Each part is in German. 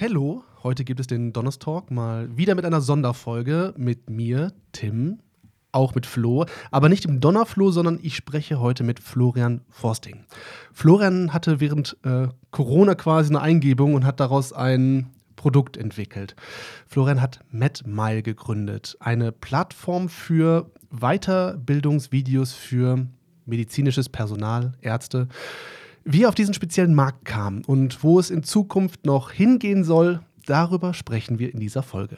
Hallo, heute gibt es den Donnerstalk mal wieder mit einer Sonderfolge mit mir, Tim, auch mit Flo, aber nicht im Donnerflo, sondern ich spreche heute mit Florian Forsting. Florian hatte während äh, Corona quasi eine Eingebung und hat daraus ein Produkt entwickelt. Florian hat MedMile gegründet, eine Plattform für Weiterbildungsvideos für medizinisches Personal, Ärzte wie er auf diesen speziellen Markt kam und wo es in Zukunft noch hingehen soll, darüber sprechen wir in dieser Folge.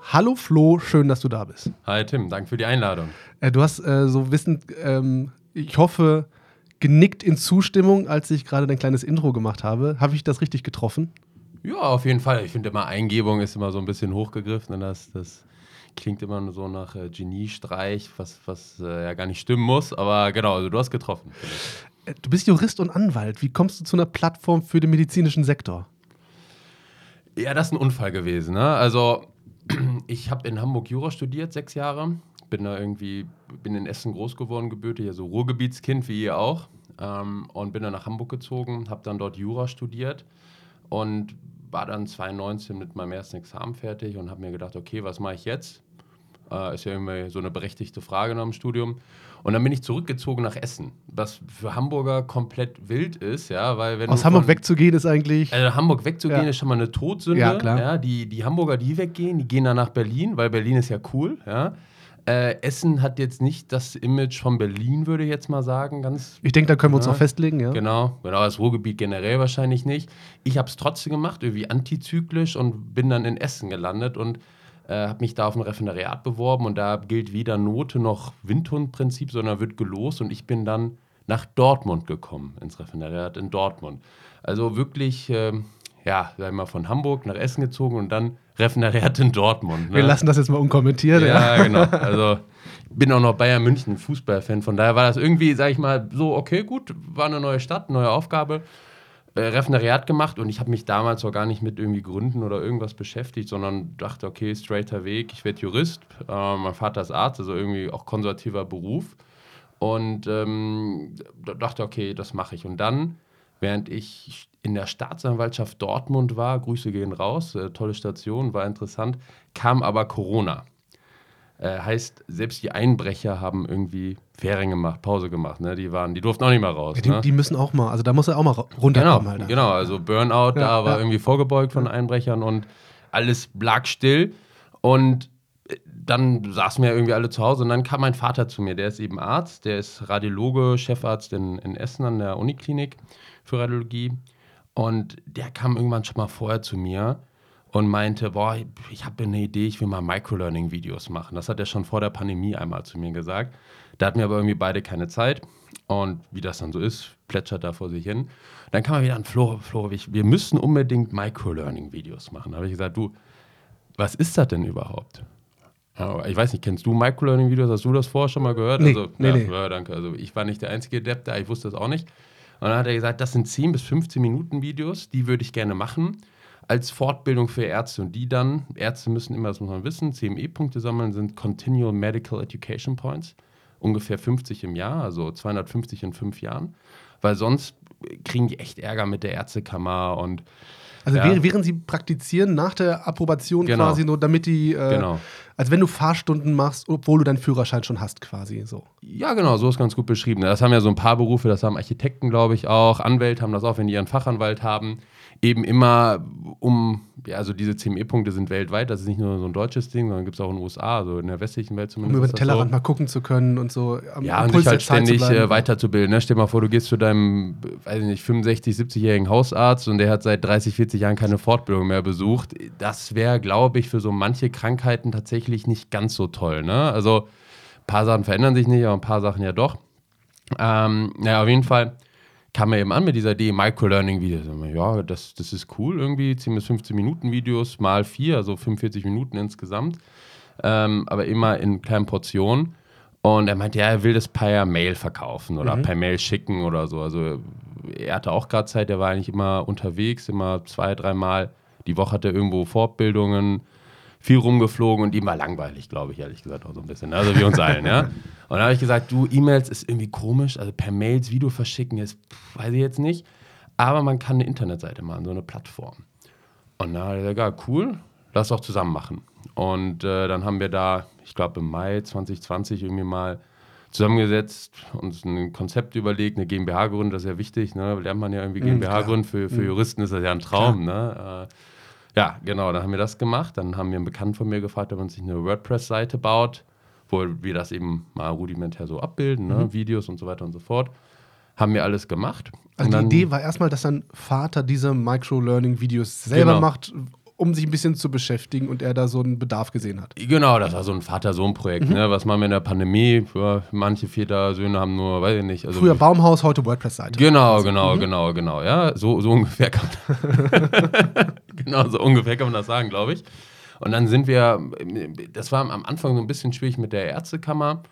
Hallo Flo, schön, dass du da bist. Hi Tim, danke für die Einladung. Äh, du hast äh, so wissend, ähm, ich hoffe, genickt in Zustimmung, als ich gerade dein kleines Intro gemacht habe. Habe ich das richtig getroffen? Ja, auf jeden Fall. Ich finde immer, Eingebung ist immer so ein bisschen hochgegriffen. Und das, das klingt immer so nach äh, Geniestreich, was, was äh, ja gar nicht stimmen muss. Aber genau, also du hast getroffen. Äh, du bist Jurist und Anwalt. Wie kommst du zu einer Plattform für den medizinischen Sektor? Ja, das ist ein Unfall gewesen. Ne? Also, ich habe in Hamburg Jura studiert, sechs Jahre bin da irgendwie, bin in Essen groß geworden, gebürtig, also Ruhrgebietskind wie ihr auch. Ähm, und bin dann nach Hamburg gezogen, habe dann dort Jura studiert und war dann 2019 mit meinem ersten Examen fertig und habe mir gedacht, okay, was mache ich jetzt? Äh, ist ja irgendwie so eine berechtigte Frage nach dem Studium. Und dann bin ich zurückgezogen nach Essen, was für Hamburger komplett wild ist, ja, weil wenn aus Hamburg von, wegzugehen ist eigentlich also Hamburg wegzugehen ja. ist schon mal eine Todsünde, ja, klar. Ja, die, die Hamburger, die weggehen, die gehen dann nach Berlin, weil Berlin ist ja cool, ja. Äh, Essen hat jetzt nicht das Image von Berlin, würde ich jetzt mal sagen. Ganz, ich denke, da können wir uns ja. auch festlegen, ja. Genau, genau, das Ruhrgebiet generell wahrscheinlich nicht. Ich habe es trotzdem gemacht, irgendwie antizyklisch und bin dann in Essen gelandet und äh, habe mich da auf ein Referendariat beworben und da gilt weder Note noch Windhundprinzip, sondern wird gelost und ich bin dann nach Dortmund gekommen, ins Referendariat in Dortmund. Also wirklich, äh, ja, sagen wir mal, von Hamburg nach Essen gezogen und dann Referendariat in Dortmund. Ne? Wir lassen das jetzt mal unkommentiert. Ja, ja. genau. Also ich bin auch noch Bayern München Fußballfan. Von daher war das irgendwie, sag ich mal, so, okay, gut, war eine neue Stadt, neue Aufgabe. Äh, Referendariat gemacht und ich habe mich damals auch gar nicht mit irgendwie Gründen oder irgendwas beschäftigt, sondern dachte, okay, straighter Weg, ich werde Jurist. Äh, mein Vater ist Arzt, also irgendwie auch konservativer Beruf. Und ähm, dachte, okay, das mache ich. Und dann, während ich in der Staatsanwaltschaft Dortmund war, Grüße gehen raus, äh, tolle Station, war interessant, kam aber Corona. Äh, heißt, selbst die Einbrecher haben irgendwie Ferien gemacht, Pause gemacht. Ne? Die, waren, die durften auch nicht mehr raus. Ja, die, ne? die, müssen auch mal, also da muss er auch mal runterkommen. Genau, halt. genau also Burnout, ja, da war ja. irgendwie vorgebeugt von Einbrechern und alles lag still. Und äh, dann saßen wir irgendwie alle zu Hause und dann kam mein Vater zu mir, der ist eben Arzt, der ist Radiologe, Chefarzt in, in Essen an der Uniklinik für Radiologie. Und der kam irgendwann schon mal vorher zu mir und meinte, boah, ich habe eine Idee, ich will mal Microlearning-Videos machen. Das hat er schon vor der Pandemie einmal zu mir gesagt. Da hatten wir aber irgendwie beide keine Zeit. Und wie das dann so ist, plätschert da vor sich hin. Dann kam er wieder an, Flo, Flo wir müssen unbedingt Microlearning-Videos machen. Da habe ich gesagt, du, was ist das denn überhaupt? Ich weiß nicht, kennst du Microlearning-Videos? Hast du das vorher schon mal gehört? Nee, also, nee, ja, nee. ja, danke. Also ich war nicht der einzige Depp da, ich wusste das auch nicht. Und dann hat er gesagt, das sind 10 bis 15 Minuten Videos, die würde ich gerne machen als Fortbildung für Ärzte. Und die dann, Ärzte müssen immer, das muss man wissen, CME-Punkte sammeln, sind Continual Medical Education Points. Ungefähr 50 im Jahr, also 250 in fünf Jahren. Weil sonst kriegen die echt Ärger mit der Ärztekammer und also ja. während sie praktizieren, nach der Approbation genau. quasi nur, damit die, äh, genau. als wenn du Fahrstunden machst, obwohl du deinen Führerschein schon hast quasi so. Ja, genau, so ist ganz gut beschrieben. Das haben ja so ein paar Berufe, das haben Architekten, glaube ich, auch, Anwälte haben das auch, wenn die ihren Fachanwalt haben eben immer um, ja, also diese CME-Punkte sind weltweit, das ist nicht nur so ein deutsches Ding, sondern gibt es auch in den USA, also in der westlichen Welt zumindest. Um über den Tellerrand so. mal gucken zu können und so. Am, ja, und sich halt ständig äh, weiterzubilden. Ne? Stell dir mal vor, du gehst zu deinem, weiß ich nicht, 65-, 70-jährigen Hausarzt und der hat seit 30, 40 Jahren keine Fortbildung mehr besucht. Das wäre, glaube ich, für so manche Krankheiten tatsächlich nicht ganz so toll. Ne? Also ein paar Sachen verändern sich nicht, aber ein paar Sachen ja doch. Ähm, ja, auf jeden Fall kam er eben an mit dieser Idee, Microlearning-Videos. Ja, das, das ist cool irgendwie, 10 bis 15 Minuten Videos mal vier, also 45 Minuten insgesamt, ähm, aber immer in kleinen Portionen. Und er meinte, ja, er will das per Mail verkaufen oder mhm. per Mail schicken oder so. Also er hatte auch gerade Zeit, er war eigentlich immer unterwegs, immer zwei, dreimal die Woche hat er irgendwo Fortbildungen, viel rumgeflogen und ihm war langweilig, glaube ich, ehrlich gesagt, auch so ein bisschen. Also wie uns allen, ja. Und dann habe ich gesagt, du, E-Mails ist irgendwie komisch, also per Mails Video verschicken ist, pff, weiß ich jetzt nicht. Aber man kann eine Internetseite machen, so eine Plattform. Und dann hat er gesagt, ja, cool, lass doch zusammen machen. Und äh, dann haben wir da, ich glaube im Mai 2020 irgendwie mal zusammengesetzt, uns ein Konzept überlegt, eine GmbH gründen, das ist ja wichtig, ne? lernt man ja irgendwie Mhm, GmbH klar. gründen, für, für Mhm. Juristen ist das ja ein Traum. Ne? Äh, ja, genau, dann haben wir das gemacht. Dann haben wir einen Bekannten von mir gefragt, ob man sich eine WordPress-Seite baut, wo wir das eben mal rudimentär so abbilden, ne? Mhm. Videos und so weiter und so fort. Haben wir alles gemacht. Also die Idee war erstmal, dass dein Vater diese Micro-Learning-Videos selber Genau. macht, um sich ein bisschen zu beschäftigen und er da so einen Bedarf gesehen hat. Genau, das war so ein Vater-Sohn-Projekt, Mhm. ne? was machen wir in der Pandemie. Ja, manche Väter-Söhne haben nur, weiß ich nicht. Also Früher Baumhaus, heute WordPress-Seite. Genau, genau, genau, genau. Ja, so, so ungefähr kann man Genau, so ungefähr kann man das sagen, glaube ich. Und dann sind wir, das war am Anfang so ein bisschen schwierig mit der Ärztekammer,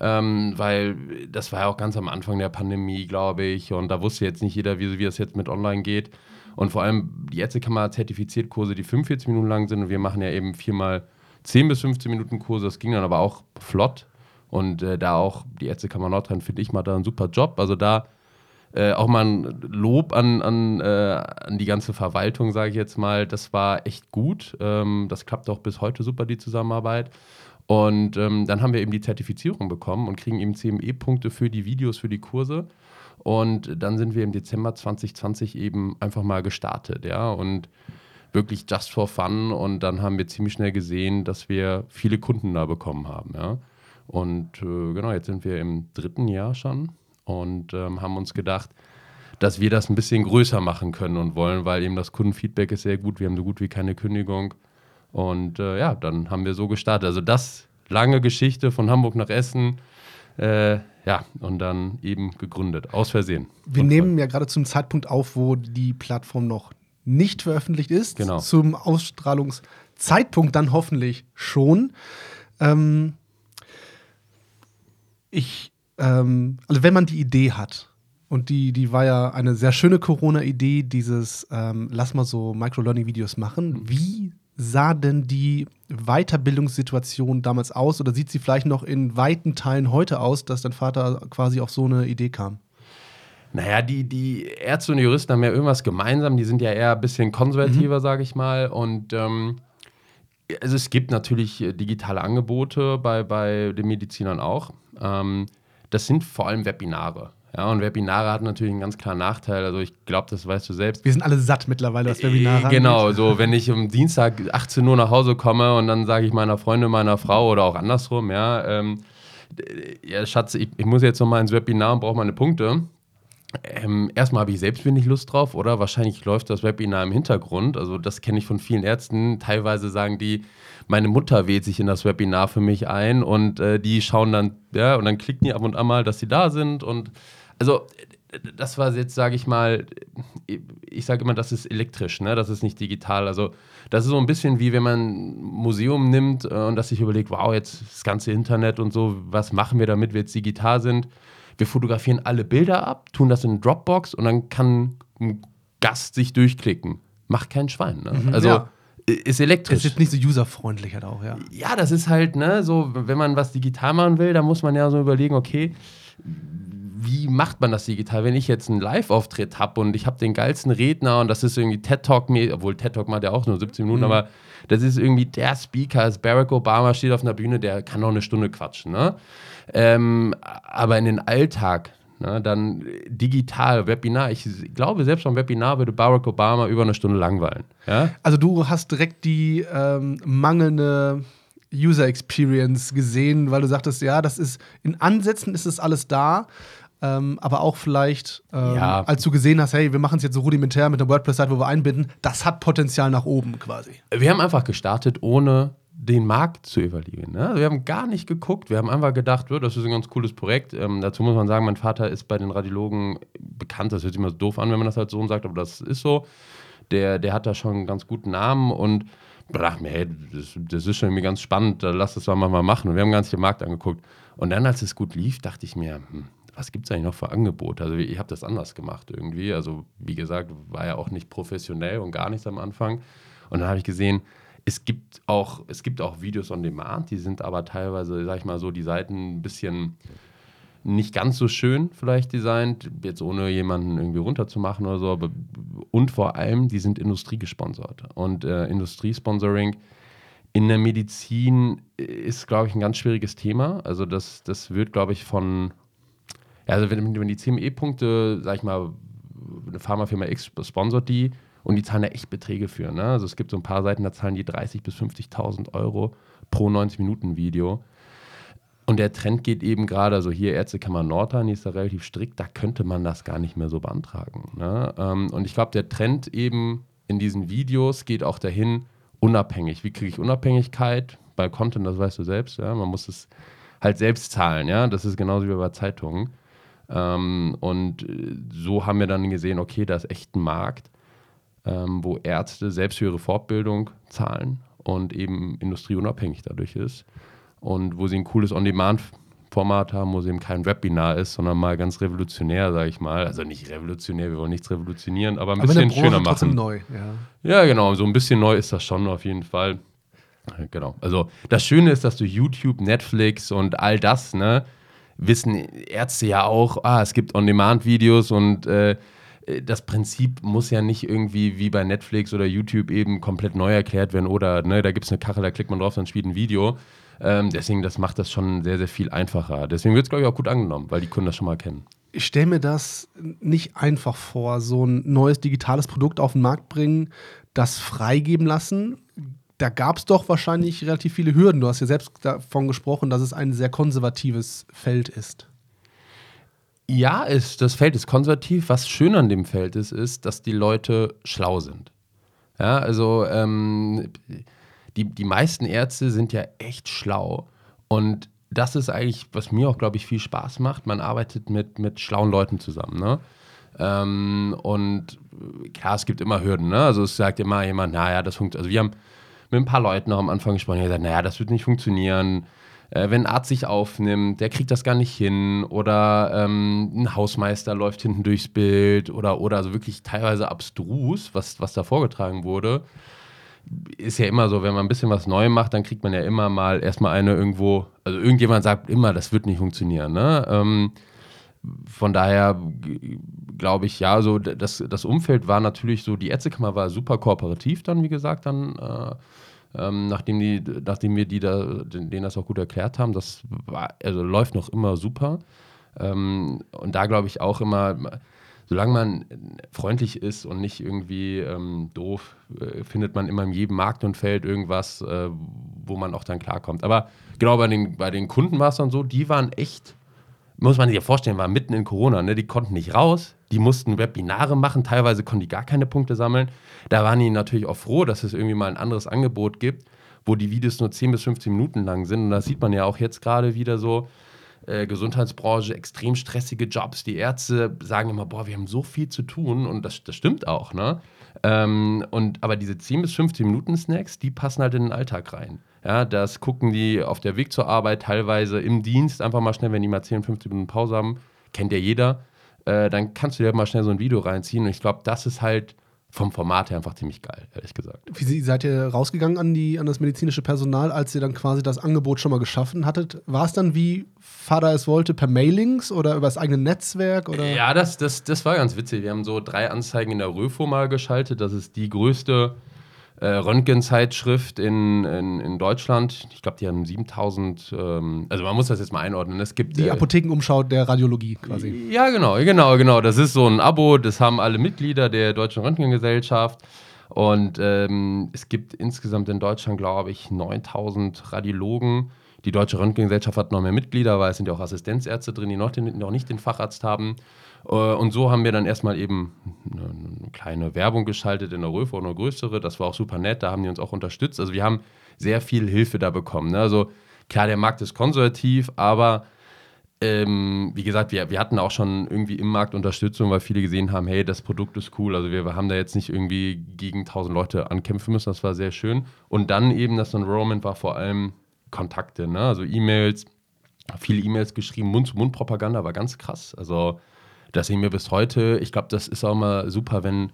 ähm, weil das war ja auch ganz am Anfang der Pandemie, glaube ich. Und da wusste jetzt nicht jeder, wie, wie das jetzt mit online geht. Und vor allem, die Ärztekammer hat zertifiziert Kurse, die 45 Minuten lang sind. Und wir machen ja eben viermal 10 bis 15 Minuten Kurse. Das ging dann aber auch flott. Und äh, da auch die Ärztekammer Nordrhein, finde ich, macht da einen super Job. Also da äh, auch mal ein Lob an, an, äh, an die ganze Verwaltung, sage ich jetzt mal. Das war echt gut. Ähm, das klappt auch bis heute super, die Zusammenarbeit. Und ähm, dann haben wir eben die Zertifizierung bekommen und kriegen eben CME-Punkte für die Videos, für die Kurse. Und dann sind wir im Dezember 2020 eben einfach mal gestartet, ja. Und wirklich just for fun. Und dann haben wir ziemlich schnell gesehen, dass wir viele Kunden da bekommen haben, ja. Und äh, genau, jetzt sind wir im dritten Jahr schon und ähm, haben uns gedacht, dass wir das ein bisschen größer machen können und wollen, weil eben das Kundenfeedback ist sehr gut. Wir haben so gut wie keine Kündigung. Und äh, ja, dann haben wir so gestartet. Also das lange Geschichte von Hamburg nach Essen. Äh, ja, und dann eben gegründet, aus Versehen. Wir Und nehmen ja gerade zum Zeitpunkt auf, wo die Plattform noch nicht veröffentlicht ist. Genau. Zum Ausstrahlungszeitpunkt dann hoffentlich schon. Ähm, ich, ähm, also wenn man die Idee hat, und die, die war ja eine sehr schöne Corona-Idee, dieses ähm, Lass mal so Microlearning-Videos machen. Wie sah denn die Weiterbildungssituation damals aus oder sieht sie vielleicht noch in weiten Teilen heute aus, dass dein Vater quasi auf so eine Idee kam? Naja, die, die Ärzte und Juristen haben ja irgendwas gemeinsam. Die sind ja eher ein bisschen konservativer, sage ich mal. Und ähm, also es gibt natürlich äh, digitale Angebote bei, bei den Medizinern auch. Ähm, das sind vor allem Webinare. Ja, und Webinare hat natürlich einen ganz klaren Nachteil. Also ich glaube, das weißt du selbst. Wir sind alle satt mittlerweile, was Webinare Äh, Genau, angeht. so wenn ich um Dienstag 18 Uhr nach Hause komme und dann sage ich meiner Freundin, meiner Frau oder auch andersrum, ja, ähm, d- ja Schatz, ich, ich muss jetzt noch mal ins Webinar und brauche meine Punkte. Ähm, erstmal habe ich selbst wenig Lust drauf, oder? Wahrscheinlich läuft das Webinar im Hintergrund. Also, das kenne ich von vielen Ärzten. Teilweise sagen die, meine Mutter wählt sich in das Webinar für mich ein und äh, die schauen dann, ja, und dann klicken die ab und an mal, dass sie da sind. Und also, das war jetzt, sage ich mal, ich sage immer, das ist elektrisch, ne? Das ist nicht digital. Also, das ist so ein bisschen wie wenn man ein Museum nimmt äh, und das sich überlegt, wow, jetzt das ganze Internet und so, was machen wir, damit wir jetzt digital sind? Wir fotografieren alle Bilder ab, tun das in Dropbox und dann kann ein Gast sich durchklicken. Macht kein Schwein. Ne? Mhm, also ja. ist elektrisch. Das ist jetzt nicht so userfreundlich halt auch, ja. ja, das ist halt, ne, so, wenn man was digital machen will, dann muss man ja so überlegen, okay, wie macht man das digital? Wenn ich jetzt einen Live-Auftritt habe und ich habe den geilsten Redner und das ist irgendwie TED Talk, obwohl TED Talk macht ja auch nur 17 Minuten, aber das ist irgendwie der Speaker, ist Barack Obama steht auf einer Bühne, der kann noch eine Stunde quatschen, ne? Ähm, aber in den Alltag, ne, dann digital, Webinar, ich glaube, selbst beim Webinar würde Barack Obama über eine Stunde langweilen. Ja? Also du hast direkt die ähm, mangelnde User Experience gesehen, weil du sagtest, ja, das ist in Ansätzen ist es alles da, ähm, aber auch vielleicht, ähm, Ja. als du gesehen hast, hey, wir machen es jetzt so rudimentär mit einer WordPress-Seite, wo wir einbinden, das hat Potenzial nach oben quasi. Wir haben einfach gestartet, ohne den Markt zu evaluieren. Ne? Also wir haben gar nicht geguckt. Wir haben einfach gedacht, ja, das ist ein ganz cooles Projekt. Ähm, dazu muss man sagen, mein Vater ist bei den Radiologen bekannt. Das hört sich immer so doof an, wenn man das als Sohn sagt, aber das ist so. Der, der hat da schon einen ganz guten Namen und dachte mir, hey, das, das ist schon irgendwie ganz spannend, lass das mal mal machen. Und wir haben ganz den Markt angeguckt. Und dann, als es gut lief, dachte ich mir, hm, was gibt es eigentlich noch für Angebote? Also ich habe das anders gemacht irgendwie. Also wie gesagt, war ja auch nicht professionell und gar nichts am Anfang. Und dann habe ich gesehen, es gibt auch, es gibt auch Videos on Demand, die sind aber teilweise, sag ich mal so, die Seiten ein bisschen nicht ganz so schön vielleicht designt, jetzt ohne jemanden irgendwie runterzumachen oder so. Aber, und vor allem, die sind industriegesponsert. Und äh, Industriesponsoring in der Medizin ist, glaube ich, ein ganz schwieriges Thema. Also das, das wird, glaube ich, von, also wenn, wenn die CME-Punkte, sag ich mal, eine Pharmafirma X sponsert die und die zahlen da echt Beträge für. Ne? Also es gibt so ein paar Seiten, da zahlen die 30.000 bis 50.000 Euro pro 90-Minuten-Video. Und der Trend geht eben gerade, also hier Ärztekammer Nordrhein, die ist da relativ strikt, da könnte man das gar nicht mehr so beantragen. Ne? Ähm, und ich glaube, der Trend eben in diesen Videos geht auch dahin, unabhängig. Wie kriege ich Unabhängigkeit? Bei Content, das weißt du selbst, ja, man muss es halt selbst zahlen, ja. Das ist genauso wie bei Zeitungen. Ähm, und äh, so haben wir dann gesehen, okay, da ist echt ein Markt, ähm, wo Ärzte selbst für ihre Fortbildung zahlen und eben industrieunabhängig dadurch ist und wo sie ein cooles On-Demand-Format haben, wo sie eben kein Webinar ist, sondern mal ganz revolutionär, sage ich mal. Also nicht revolutionär, wir wollen nichts revolutionieren, aber ein aber bisschen schöner machen. neu, ja. Ja, genau, so ein bisschen neu ist das schon auf jeden Fall. Genau. Also das Schöne ist, dass du YouTube, Netflix und all das, ne, wissen Ärzte ja auch, ah, es gibt On-Demand-Videos und äh, das Prinzip muss ja nicht irgendwie wie bei Netflix oder YouTube eben komplett neu erklärt werden oder ne, da gibt es eine Kachel, da klickt man drauf, dann spielt ein Video, ähm, deswegen, das macht das schon sehr, sehr viel einfacher. Deswegen wird es, glaube ich, auch gut angenommen, weil die Kunden das schon mal kennen. Ich stelle mir das nicht einfach vor, so ein neues digitales Produkt auf den Markt bringen, das freigeben lassen. Da gab es doch wahrscheinlich relativ viele Hürden. Du hast ja selbst davon gesprochen, dass es ein sehr konservatives Feld ist. Ja, ist, das Feld ist konservativ. Was schön an dem Feld ist, ist, dass die Leute schlau sind. Ja, also ähm, die, die meisten Ärzte sind ja echt schlau. Und das ist eigentlich, was mir auch, glaube ich, viel Spaß macht. Man arbeitet mit, mit schlauen Leuten zusammen. Ne? Ähm, und klar, es gibt immer Hürden. Ne? Also es sagt immer jemand, naja, das funktioniert. Also wir haben mit ein paar Leuten auch am Anfang gesprochen, die gesagt, naja, das wird nicht funktionieren. Äh, wenn ein Arzt sich aufnimmt, der kriegt das gar nicht hin. Oder ähm, ein Hausmeister läuft hinten durchs Bild. Oder, oder also wirklich teilweise abstrus, was, was da vorgetragen wurde ist ja immer so, wenn man ein bisschen was neu macht, dann kriegt man ja immer mal erstmal eine irgendwo, also irgendjemand sagt immer, das wird nicht funktionieren. Ne? Ähm, von daher glaube ich, ja, so das, das Umfeld war natürlich so, die Ärztekammer war super kooperativ dann, wie gesagt, dann, äh, ähm, nachdem, die, nachdem wir die da, denen das auch gut erklärt haben, das war, also läuft noch immer super. Ähm, und da glaube ich auch immer, solange man freundlich ist und nicht irgendwie ähm, doof, äh, findet man immer in jedem Markt und Feld irgendwas, äh, wo man auch dann klarkommt. Aber genau bei den, bei den Kunden war es dann so, die waren echt, muss man sich ja vorstellen, waren mitten in Corona, ne? die konnten nicht raus, die mussten Webinare machen, teilweise konnten die gar keine Punkte sammeln. Da waren die natürlich auch froh, dass es irgendwie mal ein anderes Angebot gibt, wo die Videos nur 10 bis 15 Minuten lang sind. Und das sieht man ja auch jetzt gerade wieder so äh, Gesundheitsbranche, extrem stressige Jobs. Die Ärzte sagen immer, boah, wir haben so viel zu tun und das, das stimmt auch, ne? Ähm, und, aber diese 10 bis 15 Minuten Snacks, die passen halt in den Alltag rein. Ja, das gucken die auf der Weg zur Arbeit, teilweise im Dienst, einfach mal schnell, wenn die mal 10, 15 Minuten Pause haben, kennt ja jeder, äh, dann kannst du dir mal schnell so ein Video reinziehen. Und ich glaube, das ist halt vom Format her einfach ziemlich geil, ehrlich gesagt. Wie seid ihr rausgegangen an, die, an das medizinische Personal, als ihr dann quasi das Angebot schon mal geschaffen hattet? War es dann wie Vater es wollte, per Mailings oder über das eigene Netzwerk? Oder? Ja, das, das, das war ganz witzig. Wir haben so drei Anzeigen in der Röfo mal geschaltet. Das ist die größte äh, Röntgenzeitschrift in, in, in Deutschland. Ich glaube, die haben 7000, ähm, also man muss das jetzt mal einordnen. Es gibt, die äh, Apothekenumschau der Radiologie quasi. Ja, genau, genau, genau. Das ist so ein Abo, das haben alle Mitglieder der Deutschen Röntgengesellschaft. Und ähm, es gibt insgesamt in Deutschland, glaube ich, 9000 Radiologen. Die Deutsche Röntgengesellschaft hat noch mehr Mitglieder, weil es sind ja auch Assistenzärzte drin, die noch, den, noch nicht den Facharzt haben. Äh, und so haben wir dann erstmal eben eine kleine Werbung geschaltet in der Röfe oder eine größere. Das war auch super nett, da haben die uns auch unterstützt. Also wir haben sehr viel Hilfe da bekommen. Ne? Also klar, der Markt ist konservativ, aber ähm, wie gesagt, wir, wir hatten auch schon irgendwie im Markt Unterstützung, weil viele gesehen haben, hey, das Produkt ist cool. Also wir, haben da jetzt nicht irgendwie gegen 1000 Leute ankämpfen müssen, das war sehr schön. Und dann eben das Enrollment war vor allem Kontakte, ne? also E-Mails, viele E-Mails geschrieben, Mund-zu-Mund-Propaganda war ganz krass. Also das sehen wir bis heute. Ich glaube, das ist auch mal super, wenn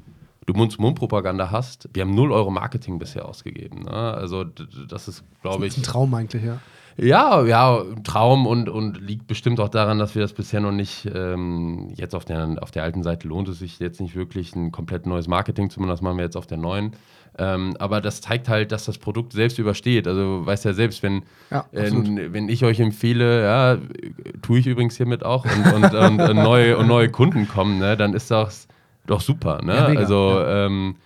du Mund-zu-Mund-Propaganda hast, wir haben 0 Euro Marketing bisher ausgegeben. Ne? Also das ist, glaube ich. Das ist ein Traum eigentlich, ja. Ja, ja, Traum und, und liegt bestimmt auch daran, dass wir das bisher noch nicht, ähm, jetzt auf der, auf der alten Seite lohnt es sich jetzt nicht wirklich ein komplett neues Marketing zu machen, das machen wir jetzt auf der neuen. Ähm, aber das zeigt halt, dass das Produkt selbst übersteht. Also weißt ja selbst, wenn, ja, äh, wenn ich euch empfehle, ja, tue ich übrigens hiermit auch und, und, und, und neue, und neue Kunden kommen, ne, dann ist das doch super. Ne? Ja, also ähm,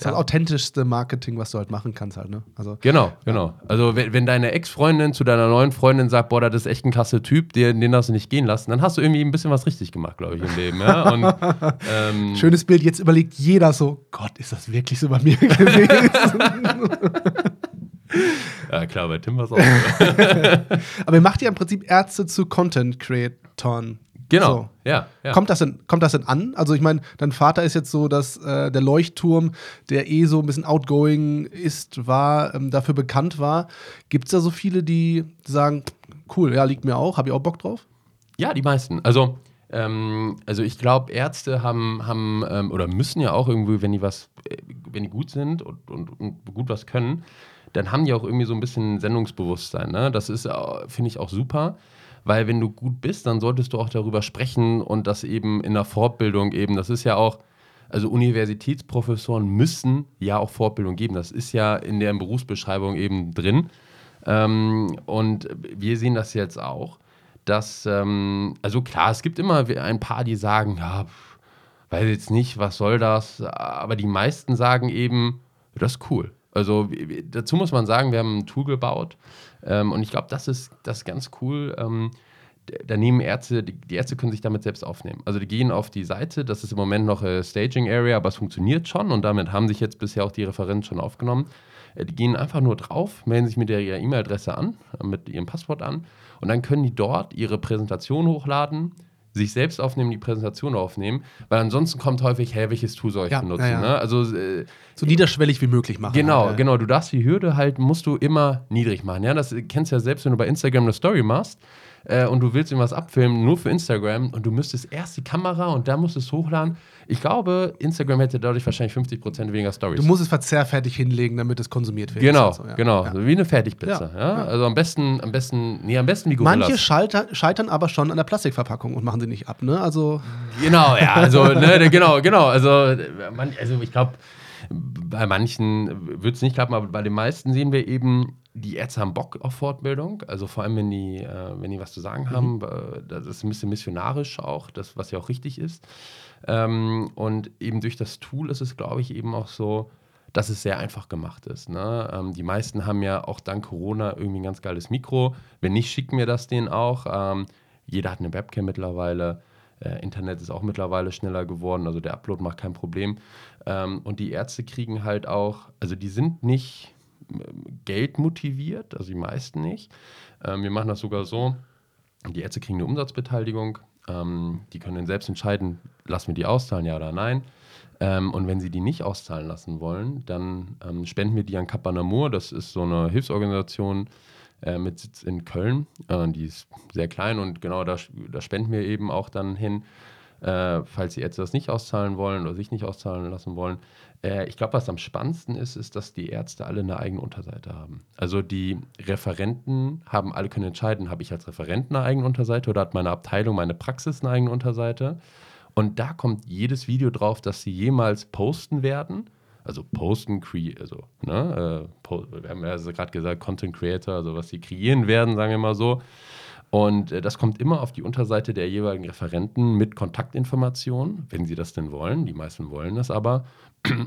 ist halt authentischste Marketing, was du halt machen kannst halt, ne? Also, genau, genau. Also wenn, wenn deine Ex-Freundin zu deiner neuen Freundin sagt, boah, das ist echt ein klasse Typ, den, den darfst du nicht gehen lassen, dann hast du irgendwie ein bisschen was richtig gemacht, glaube ich, im Leben. Ja? Und, ähm, Schönes Bild, jetzt überlegt jeder so, Gott, ist das wirklich so bei mir gewesen? ja, klar, bei Tim war es auch. Aber ihr macht ja im Prinzip Ärzte zu Content-Creatoren. Genau, so. ja, ja. Kommt, das denn, kommt das denn an? Also ich meine, dein Vater ist jetzt so, dass äh, der Leuchtturm, der eh so ein bisschen outgoing ist, war, ähm, dafür bekannt war. Gibt es da so viele, die sagen, cool, ja, liegt mir auch, habe ich auch Bock drauf? Ja, die meisten. Also, ähm, also ich glaube, Ärzte haben, haben ähm, oder müssen ja auch irgendwie, wenn die was, äh, wenn die gut sind und, und, und gut was können, dann haben die auch irgendwie so ein bisschen Sendungsbewusstsein. Ne? Das ist, äh, finde ich, auch super weil wenn du gut bist, dann solltest du auch darüber sprechen und das eben in der Fortbildung eben, das ist ja auch, also Universitätsprofessoren müssen ja auch Fortbildung geben, das ist ja in der Berufsbeschreibung eben drin. Ähm, und wir sehen das jetzt auch, dass, ähm, also klar, es gibt immer ein paar, die sagen, ja, weiß jetzt nicht, was soll das, aber die meisten sagen eben, das ist cool. Also dazu muss man sagen, wir haben ein Tool gebaut, ähm, und ich glaube, das ist, das ist ganz cool. Ähm, da nehmen Ärzte, die, Ärzte können sich damit selbst aufnehmen. Also die gehen auf die Seite, das ist im Moment noch eine Staging Area, aber es funktioniert schon und damit haben sich jetzt bisher auch die Referenten schon aufgenommen. Äh, die gehen einfach nur drauf, melden sich mit ihrer E-Mail-Adresse an, mit ihrem Passwort an und dann können die dort ihre Präsentation hochladen, sich selbst aufnehmen, die Präsentation aufnehmen, weil ansonsten kommt häufig, hey, welches Tool soll ich ja, benutzen? Ja. Ne? Also, äh, so niederschwellig wie möglich machen. Genau, halt, genau. Du darfst die Hürde halt, musst du immer niedrig machen. Ja, das kennst du ja selbst, wenn du bei Instagram eine Story machst äh, und du willst irgendwas abfilmen, nur für Instagram und du müsstest erst die Kamera und dann musst du es hochladen. Ich glaube, Instagram hätte dadurch wahrscheinlich 50% weniger Stories. Du musst es verzehrfertig hinlegen, damit es konsumiert wird. Genau, so, ja. genau. Ja. wie eine Fertigpizza. Ja. ja. Also am besten, am besten, nee, am besten wie Gorillas. Manche scheitern, scheitern aber schon an der Plastikverpackung und machen sie nicht ab, ne? Also genau, ja, also ne, genau, genau. Also, man, also ich glaube, bei manchen wird es nicht klappen, aber bei den meisten sehen wir eben, die Ärzte haben Bock auf Fortbildung, also vor allem, wenn die, äh, wenn die was zu sagen mhm. haben. Äh, das ist ein bisschen missionarisch auch, das, was ja auch richtig ist. Ähm, und eben durch das Tool ist es, glaube ich, eben auch so, dass es sehr einfach gemacht ist. Ne? Ähm, die meisten haben ja auch dank Corona irgendwie ein ganz geiles Mikro. Wenn nicht, schicken wir das denen auch. Ähm, jeder hat eine Webcam mittlerweile. Äh, Internet ist auch mittlerweile schneller geworden, also der Upload macht kein Problem. Ähm, und die Ärzte kriegen halt auch, also die sind nicht Geld motiviert, also die meisten nicht. Ähm, wir machen das sogar so, die Ärzte kriegen eine Umsatzbeteiligung, ähm, die können dann selbst entscheiden, lassen wir die auszahlen, ja oder nein. Ähm, und wenn sie die nicht auszahlen lassen wollen, dann ähm, spenden wir die an Capanamur, das ist so eine Hilfsorganisation äh, mit Sitz in Köln, äh, die ist sehr klein und genau da, da spenden wir eben auch dann hin. Äh, falls die Ärzte das nicht auszahlen wollen oder sich nicht auszahlen lassen wollen. Äh, ich glaube, was am spannendsten ist, ist, dass die Ärzte alle eine eigene Unterseite haben. Also die Referenten haben alle können entscheiden, habe ich als Referent eine eigene Unterseite oder hat meine Abteilung, meine Praxis eine eigene Unterseite. Und da kommt jedes Video drauf, das sie jemals posten werden. Also posten, also, ne, äh, wir haben ja gerade gesagt, Content Creator, also was sie kreieren werden, sagen wir mal so. Und äh, das kommt immer auf die Unterseite der jeweiligen Referenten mit Kontaktinformationen, wenn sie das denn wollen. Die meisten wollen das aber.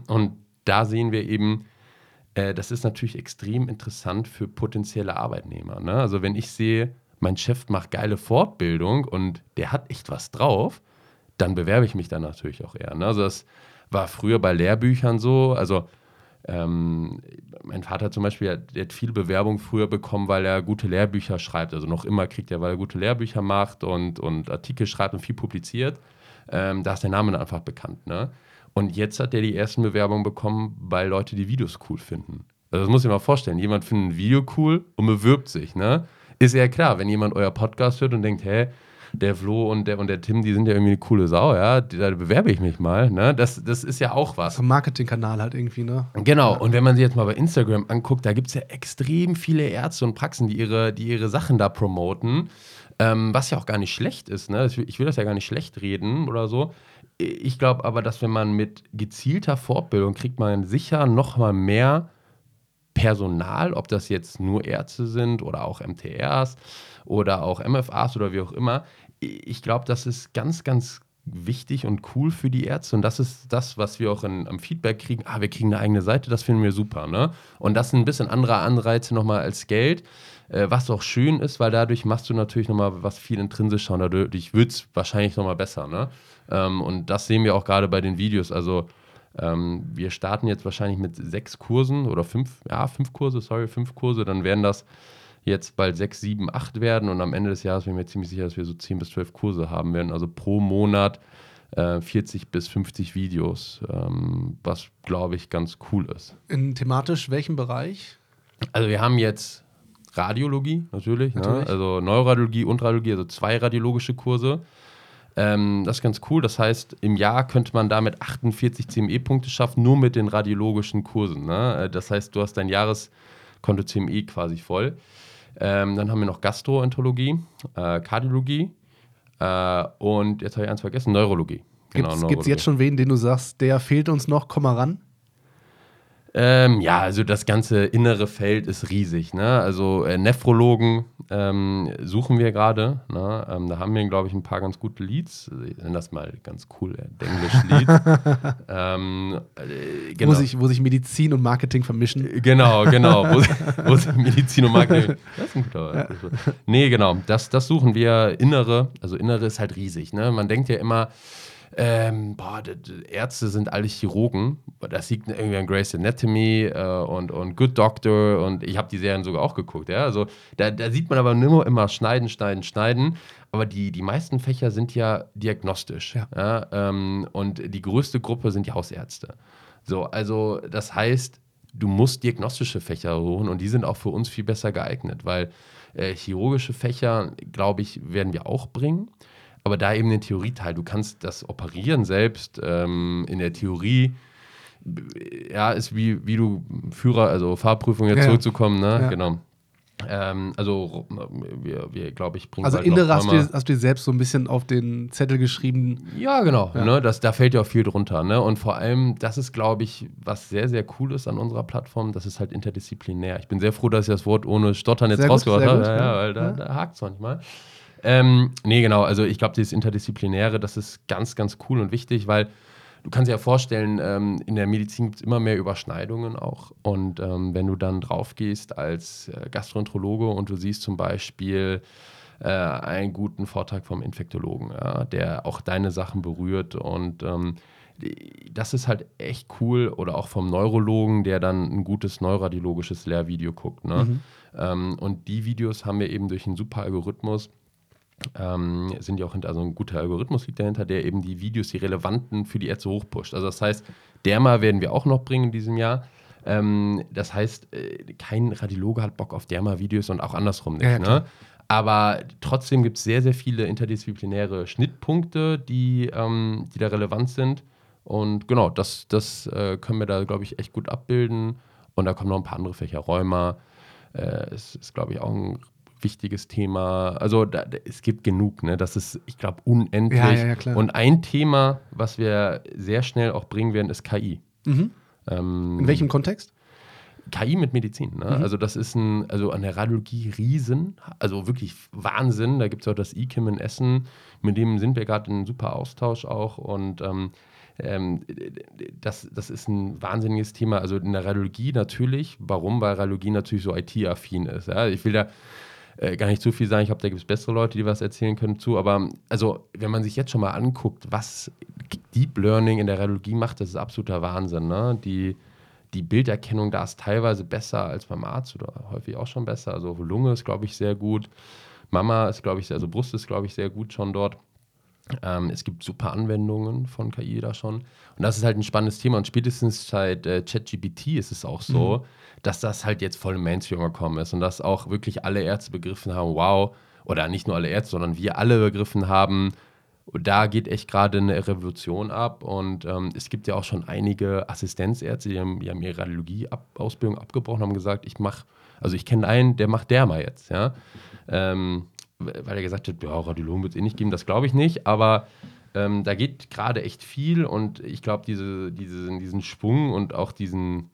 Und da sehen wir eben, äh, das ist natürlich extrem interessant für potenzielle Arbeitnehmer. Ne? Also wenn ich sehe, mein Chef macht geile Fortbildung und der hat echt was drauf, dann bewerbe ich mich dann natürlich auch eher. Ne? Also das war früher bei Lehrbüchern so. Also ähm, mein Vater zum Beispiel, der hat viel Bewerbung früher bekommen, weil er gute Lehrbücher schreibt. Also noch immer kriegt er, weil er gute Lehrbücher macht und, und Artikel schreibt und viel publiziert. Ähm, da ist der Name einfach bekannt. Ne? Und jetzt hat er die ersten Bewerbungen bekommen, weil Leute die Videos cool finden. Also das muss ich mir mal vorstellen. Jemand findet ein Video cool und bewirbt sich. Ne? Ist ja klar, wenn jemand euer Podcast hört und denkt, hä, der Flo und der, und der Tim, die sind ja irgendwie eine coole Sau, ja, da bewerbe ich mich mal. Ne? Das, das ist ja auch was. Ein Marketingkanal halt irgendwie, ne? Genau, und wenn man sich jetzt mal bei Instagram anguckt, da gibt es ja extrem viele Ärzte und Praxen, die ihre, die ihre Sachen da promoten. Ähm, was ja auch gar nicht schlecht ist, ne? Ich will das ja gar nicht schlecht reden oder so. Ich glaube aber, dass wenn man mit gezielter Fortbildung kriegt man sicher noch mal mehr Personal, ob das jetzt nur Ärzte sind oder auch MTRs oder auch MFAs oder wie auch immer. Ich glaube, das ist ganz, ganz wichtig und cool für die Ärzte. Und das ist das, was wir auch in, am Feedback kriegen. Ah, wir kriegen eine eigene Seite, das finden wir super. Ne? Und das sind ein bisschen andere Anreize nochmal als Geld, äh, was auch schön ist, weil dadurch machst du natürlich nochmal was viel intrinsischer und dadurch wird es wahrscheinlich nochmal besser. Ne? Ähm, und das sehen wir auch gerade bei den Videos. Also ähm, wir starten jetzt wahrscheinlich mit sechs Kursen oder fünf, ja, fünf Kurse, sorry, fünf Kurse. Dann werden das jetzt bald sechs, sieben, acht werden und am Ende des Jahres bin ich mir ziemlich sicher, dass wir so zehn bis zwölf Kurse haben werden. Also pro Monat äh, 40 bis 50 Videos, ähm, was glaube ich ganz cool ist. In thematisch welchem Bereich? Also wir haben jetzt Radiologie natürlich, ne? natürlich. Ne? also Neuradiologie und Radiologie, also zwei radiologische Kurse. Ähm, das ist ganz cool. Das heißt, im Jahr könnte man damit 48 CME-Punkte schaffen, nur mit den radiologischen Kursen. Ne? Äh, das heißt, du hast dein Jahreskonto CME quasi voll. Ähm, dann haben wir noch Gastroenterologie, äh, Kardiologie äh, und jetzt habe ich eins vergessen, Neurologie. Genau, Gibt es jetzt schon wen, den du sagst, der fehlt uns noch, komm mal ran? Ähm, ja, also das ganze innere Feld ist riesig. Ne? Also äh, Nephrologen ähm, suchen wir gerade. Ne? Ähm, da haben wir, glaube ich, ein paar ganz gute Leads. Ich nenne das mal ganz cool, äh, Englisch-Leads. ähm, äh, genau. wo, sich, wo sich Medizin und Marketing vermischen. Äh, genau, genau. wo, wo sich Medizin und Marketing. Das ist ein guter. Ja. Nee, genau. Das, das suchen wir. Innere, also Innere ist halt riesig. Ne? Man denkt ja immer, ähm, boah, Ärzte sind alle Chirurgen. Das liegt irgendwie an Grace Anatomy äh, und, und Good Doctor und ich habe die Serien sogar auch geguckt. Ja? Also da, da sieht man aber immer, immer schneiden, schneiden, schneiden. Aber die, die meisten Fächer sind ja diagnostisch. Ja. ja? Ähm, und die größte Gruppe sind die Hausärzte. So, also das heißt, du musst diagnostische Fächer holen und die sind auch für uns viel besser geeignet, weil äh, chirurgische Fächer, glaube ich, werden wir auch bringen aber da eben den Theorieteil. Du kannst das Operieren selbst ähm, in der Theorie, ja, ist wie, wie du Führer, also Fahrprüfung jetzt ja, zurückzukommen, ne? Ja. Genau. Ähm, also wir, wir glaube ich, bringen Also Innere hast du, hast du dir selbst so ein bisschen auf den Zettel geschrieben. Ja, genau. Ja. Ne, das, da fällt ja auch viel drunter. Ne? Und vor allem, das ist, glaube ich, was sehr, sehr cool ist an unserer Plattform, das ist halt interdisziplinär. Ich bin sehr froh, dass ich das Wort ohne Stottern jetzt rausgehört habe. Ja, ja, weil da, da hakt es manchmal. Ähm, nee, genau. Also ich glaube, dieses Interdisziplinäre, das ist ganz, ganz cool und wichtig, weil du kannst dir ja vorstellen, ähm, in der Medizin gibt es immer mehr Überschneidungen auch. Und ähm, wenn du dann drauf gehst als äh, Gastroenterologe und du siehst zum Beispiel äh, einen guten Vortrag vom Infektologen, ja, der auch deine Sachen berührt und ähm, das ist halt echt cool. Oder auch vom Neurologen, der dann ein gutes neuradiologisches Lehrvideo guckt. Ne? Mhm. Ähm, und die Videos haben wir eben durch einen super Algorithmus ähm, sind ja auch hinter, also ein guter Algorithmus liegt dahinter, der eben die Videos, die relevanten für die Ärzte hochpusht. Also das heißt, Derma werden wir auch noch bringen in diesem Jahr. Ähm, das heißt, äh, kein Radiologe hat Bock auf Derma-Videos und auch andersrum nicht. Ja, ne? Aber trotzdem gibt es sehr, sehr viele interdisziplinäre Schnittpunkte, die, ähm, die da relevant sind. Und genau, das, das äh, können wir da, glaube ich, echt gut abbilden. Und da kommen noch ein paar andere Fächer. Rheuma äh, ist, ist glaube ich, auch ein wichtiges Thema. Also da, es gibt genug, ne? Das ist, ich glaube, unendlich. Ja, ja, ja, Und ein Thema, was wir sehr schnell auch bringen werden, ist KI. Mhm. Ähm, In welchem Kontext? KI mit Medizin. Ne? Mhm. Also das ist ein, also an der Radiologie Riesen, also wirklich Wahnsinn. Da gibt es auch das IKIM in Essen, mit dem sind wir gerade in super Austausch auch und ähm, ähm, das, das ist ein wahnsinniges Thema. Also in der Radiologie natürlich. Warum? Weil Radiologie natürlich so IT-affin ist. Ja? Ich will da äh, gar nicht zu viel sagen. Ich glaube, da gibt es bessere Leute, die was erzählen können zu. Aber also, wenn man sich jetzt schon mal anguckt, was Deep Learning in der Radiologie macht, das ist absoluter Wahnsinn. Ne? Die, die Bilderkennung da ist teilweise besser als beim Arzt oder häufig auch schon besser. Also Lunge ist, glaube ich, sehr gut. Mama ist, glaube ich, also Brust ist, glaube ich, sehr gut schon dort. Ähm, es gibt super Anwendungen von KI da schon. Und das ist halt ein spannendes Thema. Und spätestens seit äh, ChatGPT ist es auch so, mhm. dass das halt jetzt voll im Mainstream gekommen ist und dass auch wirklich alle Ärzte begriffen haben, wow, oder nicht nur alle Ärzte, sondern wir alle begriffen haben, da geht echt gerade eine Revolution ab und ähm, es gibt ja auch schon einige Assistenzärzte, die haben, die haben ihre Radiologie-Ausbildung abgebrochen, haben gesagt, ich mache, also ich kenne einen, der macht Derma jetzt, ja. Ähm, weil er gesagt hat, ja, Radiologen wird es eh nicht geben, das glaube ich nicht, aber ähm, da geht gerade echt viel und ich glaube, diese, diese, diesen Schwung und auch diesen,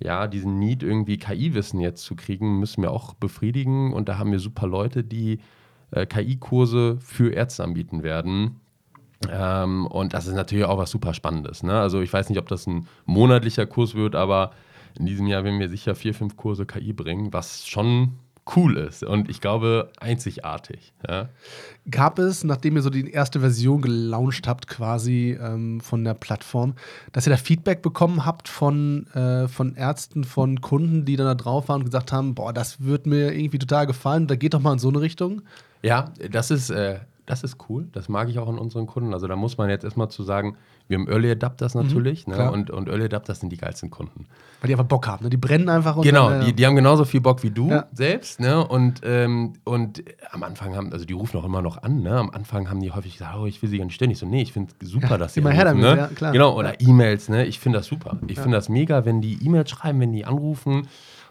ja, diesen Need, irgendwie KI-Wissen jetzt zu kriegen, müssen wir auch befriedigen. Und da haben wir super Leute, die äh, KI-Kurse für Ärzte anbieten werden. Ähm, und das ist natürlich auch was super Spannendes. Ne? Also ich weiß nicht, ob das ein monatlicher Kurs wird, aber in diesem Jahr werden wir sicher vier, fünf Kurse KI bringen, was schon cool ist und ich glaube einzigartig. Ja. Gab es, nachdem ihr so die erste Version gelauncht habt, quasi ähm, von der Plattform, dass ihr da Feedback bekommen habt von, äh, von Ärzten, von Kunden, die dann da drauf waren und gesagt haben: Boah, das wird mir irgendwie total gefallen, da geht doch mal in so eine Richtung? Ja, das ist, äh, das ist cool. Das mag ich auch an unseren Kunden. Also da muss man jetzt erstmal zu sagen, wir haben Early Adapters mhm, natürlich mhm, ne? und, und Early Adapters sind die geilsten Kunden. Weil die einfach Bock haben, ne? die brennen einfach. genau, dann, äh, die, die haben genauso viel Bock wie du ja. selbst. Ne? Und, ähm, und am Anfang haben, also die rufen auch immer noch an, ne? am Anfang haben die häufig gesagt, oh, ich will sie gar nicht ständig. So, nee, ich finde es super, ja, dass sie immer anrufen, her damit, ne? ja, klar. Genau, oder E-Mails, ne? ich finde das super. Ich finde das mega, wenn die E-Mails schreiben, wenn die anrufen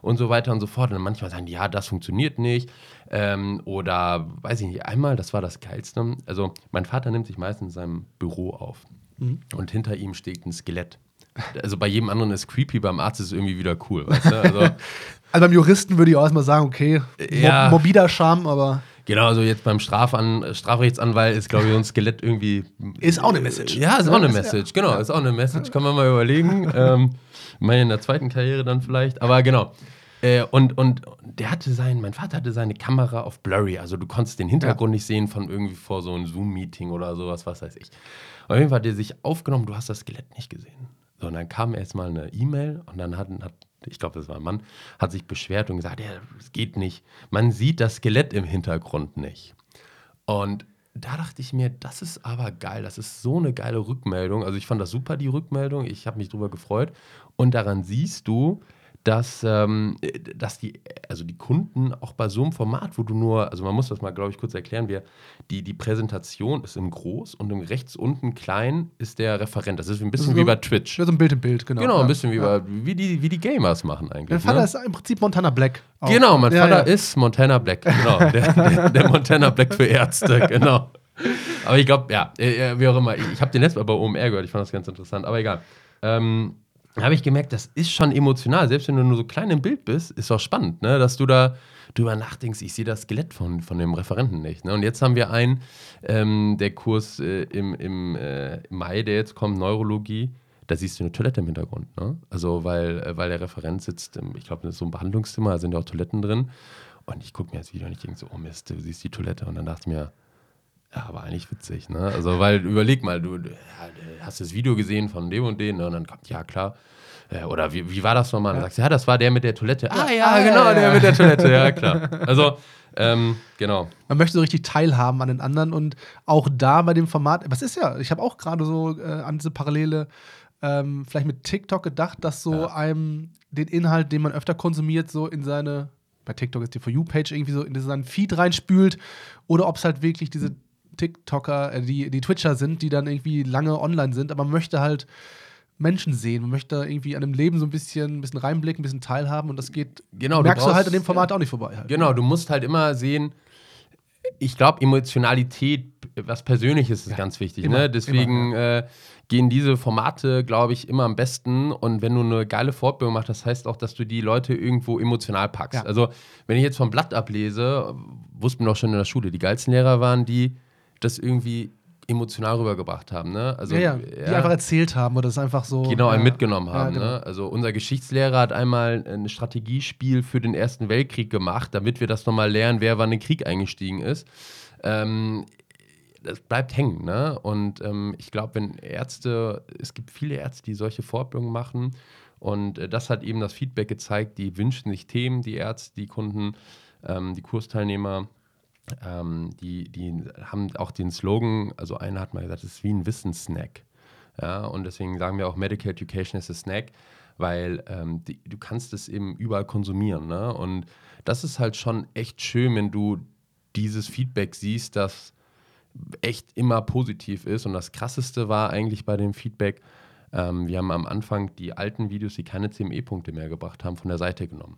und so weiter und so fort. Und manchmal sagen die, ja, das funktioniert nicht. Ähm, oder weiß ich nicht, einmal, das war das Geilste. Also mein Vater nimmt sich meistens in seinem Büro auf. Mhm. Und hinter ihm steht ein Skelett. Also bei jedem anderen ist creepy, beim Arzt ist es irgendwie wieder cool. Weißt du? also, also, beim Juristen würde ich auch erstmal sagen, okay, ja, morbider Charme, aber. Genau, also jetzt beim Strafan Strafrechtsanwalt ist, glaube ich, so ein Skelett irgendwie. Ist auch eine Message. Ja, ist auch eine Message, genau, ist auch eine Message, kann man mal überlegen. ähm, meine in der zweiten Karriere dann vielleicht, aber genau. Äh, und, und der hatte sein, mein Vater hatte seine Kamera auf Blurry, also du konntest den Hintergrund ja. nicht sehen von irgendwie vor so einem Zoom-Meeting oder sowas, was weiß ich. Auf jeden Fall hat er sich aufgenommen, du hast das Skelett nicht gesehen. So, und dann kam erstmal eine E-Mail und dann hat, hat ich glaube, das war ein Mann, hat sich beschwert und gesagt, ja, es geht nicht. Man sieht das Skelett im Hintergrund nicht. Und da dachte ich mir, das ist aber geil, das ist so eine geile Rückmeldung. Also ich fand das super, die Rückmeldung, ich habe mich drüber gefreut. Und daran siehst du, dass, ähm, dass die, also die Kunden auch bei so einem Format, wo du nur, also man muss das mal, glaube ich, kurz erklären, wir, die, die Präsentation ist im Groß und im rechts unten klein ist der Referent. Das ist ein bisschen so, wie bei Twitch. Ja, so ein Bild im Bild, genau. Genau, ein bisschen ja. wie, bei, wie, die, wie die Gamers machen eigentlich. Mein Vater ne? ist im Prinzip Montana Black. Auch. Genau, mein Vater ist Montana Black, genau. der, der, der Montana Black für Ärzte, genau. Aber ich glaube, ja, äh, äh, wie auch immer. Ich habe den letzten Mal bei OMR gehört, ich fand das ganz interessant, aber egal. Ähm, habe ich gemerkt, das ist schon emotional. Selbst wenn du nur so klein im Bild bist, ist auch spannend, ne? dass du da drüber nachdenkst, ich sehe das Skelett von, von dem Referenten nicht. Ne? Und jetzt haben wir einen, ähm, der Kurs äh, im, im äh, Mai, der jetzt kommt, Neurologie, da siehst du eine Toilette im Hintergrund. Ne? Also, weil, äh, weil der Referent sitzt, im, ich glaube, das ist so ein Behandlungszimmer, da sind ja auch Toiletten drin. Und ich gucke mir das Video und ich denke so, oh Mist, du siehst die Toilette. Und dann dachte ich mir, ja, aber eigentlich witzig, ne? Also, weil überleg mal, du, du hast das Video gesehen von dem und den, ne? und dann kommt, ja klar. Oder wie, wie war das nochmal? Dann ja. sagst du, ja, das war der mit der Toilette. Ah, ja, ah, genau, ja, der mit der Toilette, ja, klar. Also, ähm, genau. Man möchte so richtig teilhaben an den anderen und auch da bei dem Format, was ist ja, ich habe auch gerade so äh, an diese Parallele ähm, vielleicht mit TikTok gedacht, dass so einem den Inhalt, den man öfter konsumiert, so in seine bei TikTok ist die For You-Page irgendwie so in seinen Feed reinspült oder ob es halt wirklich diese TikToker, äh, die, die Twitcher sind, die dann irgendwie lange online sind, aber man möchte halt Menschen sehen. Man möchte irgendwie an dem Leben so ein bisschen, ein bisschen reinblicken, ein bisschen teilhaben und das geht, genau, merkst du, brauchst, du halt an dem Format ja. auch nicht vorbei. Halt. Genau, du musst halt immer sehen, ich glaube, Emotionalität, was Persönliches ist ja, ganz wichtig. Immer, ne? Deswegen immer, ja. äh, gehen diese Formate, glaube ich, immer am besten. Und wenn du eine geile Fortbildung machst, das heißt auch, dass du die Leute irgendwo emotional packst. Ja. Also, wenn ich jetzt vom Blatt ablese, wussten wir doch schon in der Schule, die geilsten Lehrer waren die, das irgendwie emotional rübergebracht haben. Ne? Also, ja, ja, die einfach erzählt haben oder das einfach so. Genau, einen mitgenommen haben. Ja, genau. ne? Also unser Geschichtslehrer hat einmal ein Strategiespiel für den Ersten Weltkrieg gemacht, damit wir das nochmal lernen, wer wann in den Krieg eingestiegen ist. Ähm, das bleibt hängen. Ne? Und ähm, ich glaube, wenn Ärzte, es gibt viele Ärzte, die solche Fortbildungen machen. Und äh, das hat eben das Feedback gezeigt, die wünschen sich Themen, die Ärzte, die Kunden, ähm, die Kursteilnehmer ähm, die, die haben auch den Slogan, also einer hat mal gesagt, es ist wie ein Wissenssnack. Ja, und deswegen sagen wir auch Medical Education is a Snack, weil ähm, die, du kannst es eben überall konsumieren. Ne? Und das ist halt schon echt schön, wenn du dieses Feedback siehst, das echt immer positiv ist. Und das Krasseste war eigentlich bei dem Feedback, ähm, wir haben am Anfang die alten Videos, die keine CME-Punkte mehr gebracht haben, von der Seite genommen.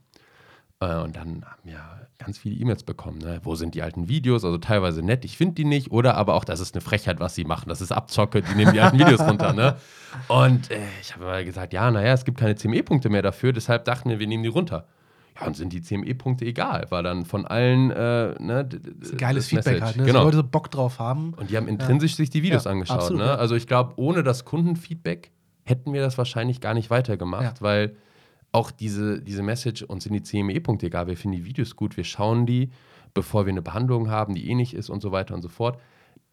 Äh, und dann haben wir ganz viele E-Mails bekommen. Ne? Wo sind die alten Videos? Also teilweise nett, ich finde die nicht. Oder aber auch, das ist eine Frechheit, was sie machen. Das ist Abzocke, die nehmen die alten Videos runter. Ne? Und äh, ich habe gesagt, ja, naja, es gibt keine CME-Punkte mehr dafür. Deshalb dachten wir, wir nehmen die runter. Ja, und sind die CME-Punkte egal, weil dann von allen. Äh, ne, das ist ein geiles Feedback halt, ne? genau. Leute so Bock drauf haben. Und die haben intrinsisch ja. sich die Videos ja, angeschaut. Absolut, ne? Also ich glaube, ohne das Kundenfeedback hätten wir das wahrscheinlich gar nicht weitergemacht, weil auch diese, diese Message, uns sind die CME-Punkte egal, wir finden die Videos gut, wir schauen die, bevor wir eine Behandlung haben, die ähnlich ist und so weiter und so fort.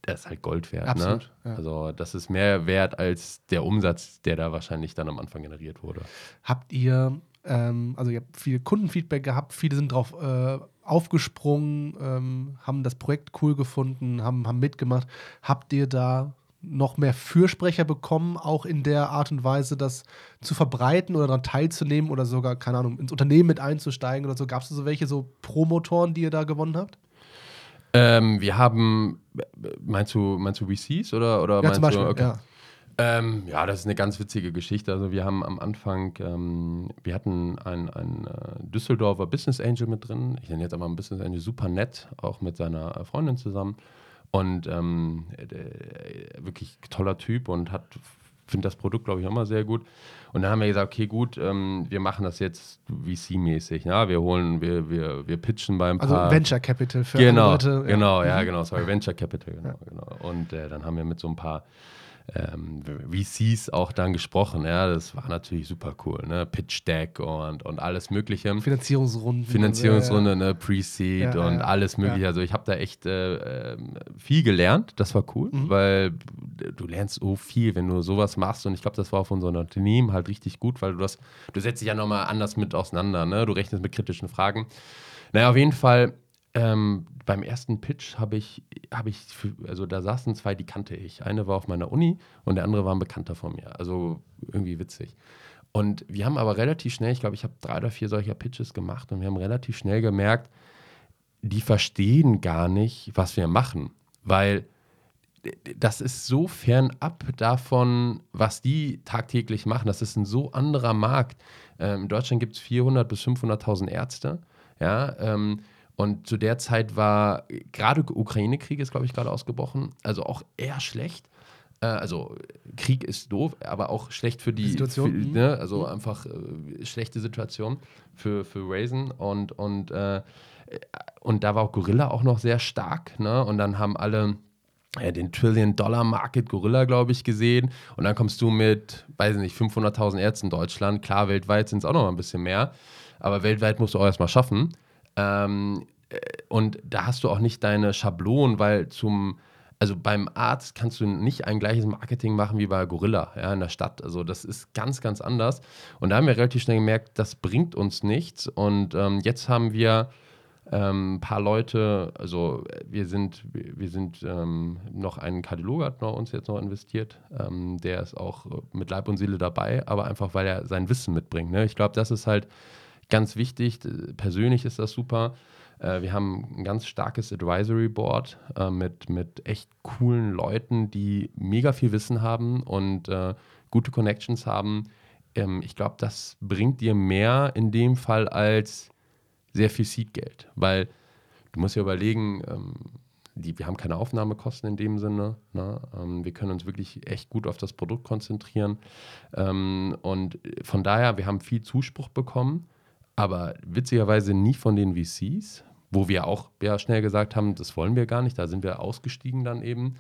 Das ist halt Gold wert. Ne? Absolut, ne? ja. Also das ist mehr wert als der Umsatz, der da wahrscheinlich dann am Anfang generiert wurde. Habt ihr, ähm, also ihr habt viel Kundenfeedback gehabt, viele sind drauf äh, aufgesprungen, ähm, haben das Projekt cool gefunden, haben, haben mitgemacht. Habt ihr da noch mehr Fürsprecher bekommen, auch in der Art und Weise, das zu verbreiten oder daran teilzunehmen oder sogar, keine Ahnung, ins Unternehmen mit einzusteigen oder so? Gab es so welche so Promotoren, die ihr da gewonnen habt? Ähm, wir haben, meinst du, meinst du VCs oder, oder ja, meinst zum Beispiel, du, okay. ja. Ähm, ja, das ist eine ganz witzige Geschichte. Also wir haben am Anfang, ähm, wir hatten einen, einen äh, Düsseldorfer Business Angel mit drin. Ich nenne jetzt aber ein Business Angel super nett, auch mit seiner Freundin zusammen. Und ähm, äh, wirklich toller Typ und hat finde das Produkt, glaube ich, auch mal sehr gut. Und dann haben wir gesagt, okay, gut, ähm, wir machen das jetzt VC-mäßig. Ja? Wir holen, wir, wir, wir pitchen beim Also Venture Capital für genau, Leute. Ja. Genau, ja, mhm. genau, sorry, Venture Capital, genau, ja. genau. Und äh, dann haben wir mit so ein paar ähm, VCs auch dann gesprochen. Ja, das war natürlich super cool. Ne? Pitch Deck und, und alles Mögliche. Finanzierungsrunden. Finanzierungsrunde, ja, ja. ne? Pre-Seed ja, und alles Mögliche. Also ich habe da echt äh, ähm, viel gelernt. Das war cool, mhm. weil du lernst so viel, wenn du sowas machst. Und ich glaube, das war auf unserem Unternehmen halt richtig gut, weil du das, du setzt dich ja nochmal anders mit auseinander. Ne? Du rechnest mit kritischen Fragen. Naja, auf jeden Fall ähm, beim ersten Pitch habe ich, habe ich, also da saßen zwei, die kannte ich. Eine war auf meiner Uni und der andere war ein Bekannter von mir. Also irgendwie witzig. Und wir haben aber relativ schnell, ich glaube, ich habe drei oder vier solcher Pitches gemacht und wir haben relativ schnell gemerkt, die verstehen gar nicht, was wir machen, weil das ist so fernab davon, was die tagtäglich machen. Das ist ein so anderer Markt. Ähm, in Deutschland gibt es 400.000 bis 500.000 Ärzte. Ja, ähm, und zu der Zeit war gerade Ukraine-Krieg ist, glaube ich, gerade ausgebrochen. Also auch eher schlecht. Äh, also Krieg ist doof, aber auch schlecht für die Situation. Für, mhm. ne? Also mhm. einfach äh, schlechte Situation für, für Raisin. Und, und, äh, und da war auch Gorilla auch noch sehr stark. Ne? Und dann haben alle ja, den Trillion-Dollar-Market Gorilla, glaube ich, gesehen. Und dann kommst du mit, weiß ich nicht, 500.000 Ärzten in Deutschland. Klar, weltweit sind es auch noch mal ein bisschen mehr. Aber weltweit musst du auch erstmal schaffen. Ähm, äh, und da hast du auch nicht deine Schablonen, weil zum, also beim Arzt kannst du nicht ein gleiches Marketing machen wie bei Gorilla ja, in der Stadt. Also das ist ganz, ganz anders. Und da haben wir relativ schnell gemerkt, das bringt uns nichts. Und ähm, jetzt haben wir ähm, ein paar Leute, also wir sind, wir sind ähm, noch ein Kardiologe hat uns jetzt noch investiert, ähm, der ist auch mit Leib und Seele dabei, aber einfach weil er sein Wissen mitbringt. Ne? Ich glaube, das ist halt Ganz wichtig, persönlich ist das super. Äh, wir haben ein ganz starkes Advisory Board äh, mit, mit echt coolen Leuten, die mega viel Wissen haben und äh, gute Connections haben. Ähm, ich glaube, das bringt dir mehr in dem Fall als sehr viel Seedgeld, weil du musst ja überlegen, ähm, die, wir haben keine Aufnahmekosten in dem Sinne. Ne? Ähm, wir können uns wirklich echt gut auf das Produkt konzentrieren. Ähm, und von daher, wir haben viel Zuspruch bekommen aber witzigerweise nie von den VCs, wo wir auch ja, schnell gesagt haben, das wollen wir gar nicht, da sind wir ausgestiegen dann eben.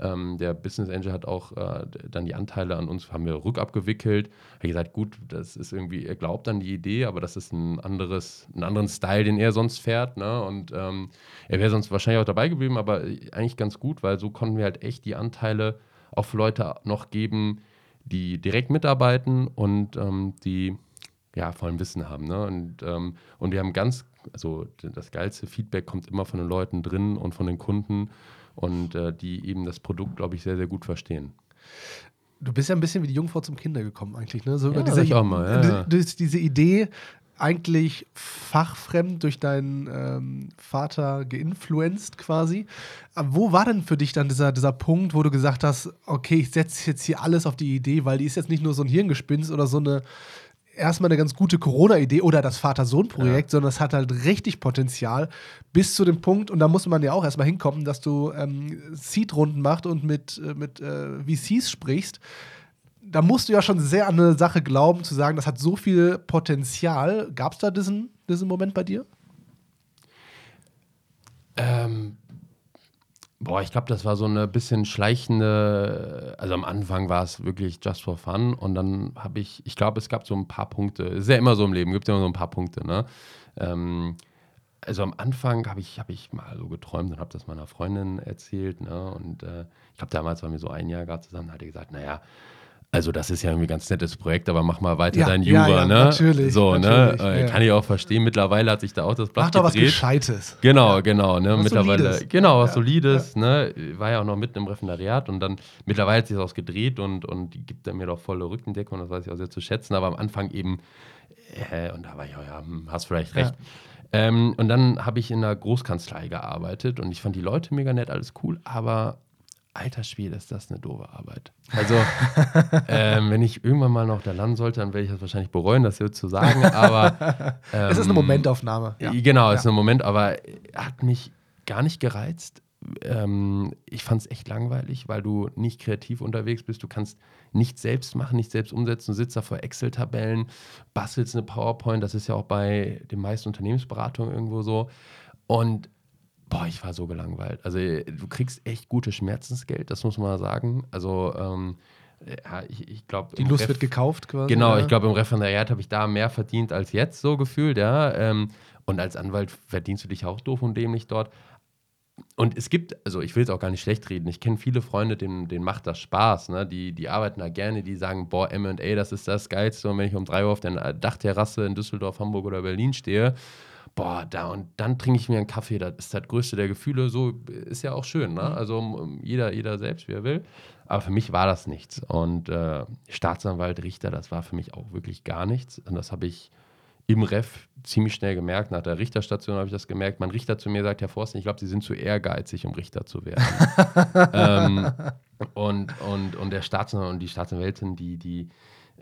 Ähm, der Business Angel hat auch äh, dann die Anteile an uns, haben wir rückabgewickelt. Hat gesagt, gut, das ist irgendwie, er glaubt an die Idee, aber das ist ein anderes, einen anderen Style, den er sonst fährt. Ne? Und ähm, er wäre sonst wahrscheinlich auch dabei geblieben, aber eigentlich ganz gut, weil so konnten wir halt echt die Anteile auf Leute noch geben, die direkt mitarbeiten und ähm, die ja, vor allem Wissen haben. Ne? Und, ähm, und wir haben ganz, also das geilste Feedback kommt immer von den Leuten drin und von den Kunden und äh, die eben das Produkt, glaube ich, sehr, sehr gut verstehen. Du bist ja ein bisschen wie die Jungfrau zum Kinder gekommen eigentlich, ne? So ja, über diese, auch mal, ja, ja. diese Idee, eigentlich fachfremd durch deinen ähm, Vater geinfluenced quasi. Aber wo war denn für dich dann dieser, dieser Punkt, wo du gesagt hast, okay, ich setze jetzt hier alles auf die Idee, weil die ist jetzt nicht nur so ein Hirngespinst oder so eine erstmal eine ganz gute Corona-Idee oder das Vater-Sohn-Projekt, ja. sondern es hat halt richtig Potenzial bis zu dem Punkt, und da muss man ja auch erstmal hinkommen, dass du ähm, Seed-Runden machst und mit, äh, mit äh, VCs sprichst. Da musst du ja schon sehr an eine Sache glauben, zu sagen, das hat so viel Potenzial. Gab es da diesen, diesen Moment bei dir? Ähm, Boah, ich glaube, das war so eine bisschen schleichende, also am Anfang war es wirklich just for fun und dann habe ich, ich glaube, es gab so ein paar Punkte, ist ja immer so im Leben, gibt ja immer so ein paar Punkte, ne? Ähm, also am Anfang habe ich, hab ich mal so geträumt und habe das meiner Freundin erzählt, ne? Und äh, ich glaube, damals waren wir so ein Jahr gerade zusammen, hat die gesagt, naja, also das ist ja irgendwie ein ganz nettes Projekt, aber mach mal weiter ja, dein Jura, ja, ja, ne? Natürlich. So, ne? natürlich, ne? Kann ich auch verstehen. Mittlerweile hat sich da auch das Blatt Mach doch was Gescheites. Genau, genau, ne? Was mittlerweile, Solides. genau, was Solides, ne? War ja auch noch mitten im Referendariat und dann mittlerweile hat sich das auch gedreht und, und gibt er mir doch volle Rückendeckung, das weiß ich auch sehr zu schätzen, aber am Anfang eben, äh, und da war ich auch, ja, hm, hast vielleicht recht. Ähm, und dann habe ich in einer Großkanzlei gearbeitet und ich fand die Leute mega nett, alles cool, aber alter Spiel, ist das eine doofe Arbeit. Also, ähm, wenn ich irgendwann mal noch da landen sollte, dann werde ich das wahrscheinlich bereuen, das hier zu sagen. Aber ähm, es ist eine Momentaufnahme. Ja. Genau, es ist ein Moment, aber hat mich gar nicht gereizt. Ähm, ich fand es echt langweilig, weil du nicht kreativ unterwegs bist. Du kannst nichts selbst machen, nicht selbst umsetzen. Du sitzt da vor Excel-Tabellen, bastelst eine PowerPoint. Das ist ja auch bei den meisten Unternehmensberatungen irgendwo so. Und Boah, ich war so gelangweilt. Also du kriegst echt gutes Schmerzensgeld, das muss man sagen. Also ähm, ja, ich, ich glaube. Die Lust Ref wird gekauft quasi. Genau, ja. ich glaube, im Referendariat habe ich da mehr verdient als jetzt, so gefühlt, ja. Ähm, und als Anwalt verdienst du dich auch doof und dämlich dort. Und es gibt, also ich will es auch gar nicht schlecht reden, ich kenne viele Freunde, denen, denen macht das Spaß, ne? die, die arbeiten da gerne, die sagen, boah, MA, das ist das Geilste. Und wenn ich um drei Uhr auf der Dachterrasse in Düsseldorf, Hamburg oder Berlin stehe boah, da und dann trinke ich mir einen Kaffee, das ist das größte der Gefühle, so ist ja auch schön, ne? Mhm. Also jeder, jeder selbst, wie er will. Aber für mich war das nichts. Und äh, Staatsanwalt, Richter, das war für mich auch wirklich gar nichts. Und das habe ich im Ref ziemlich schnell gemerkt. Nach der Richterstation habe ich das gemerkt. Mein Richter zu mir sagt, Herr Forsten, ich glaube, Sie sind zu ehrgeizig, um Richter zu werden. ähm, und, und, und der Staatsanwalt und die Staatsanwältin, die, die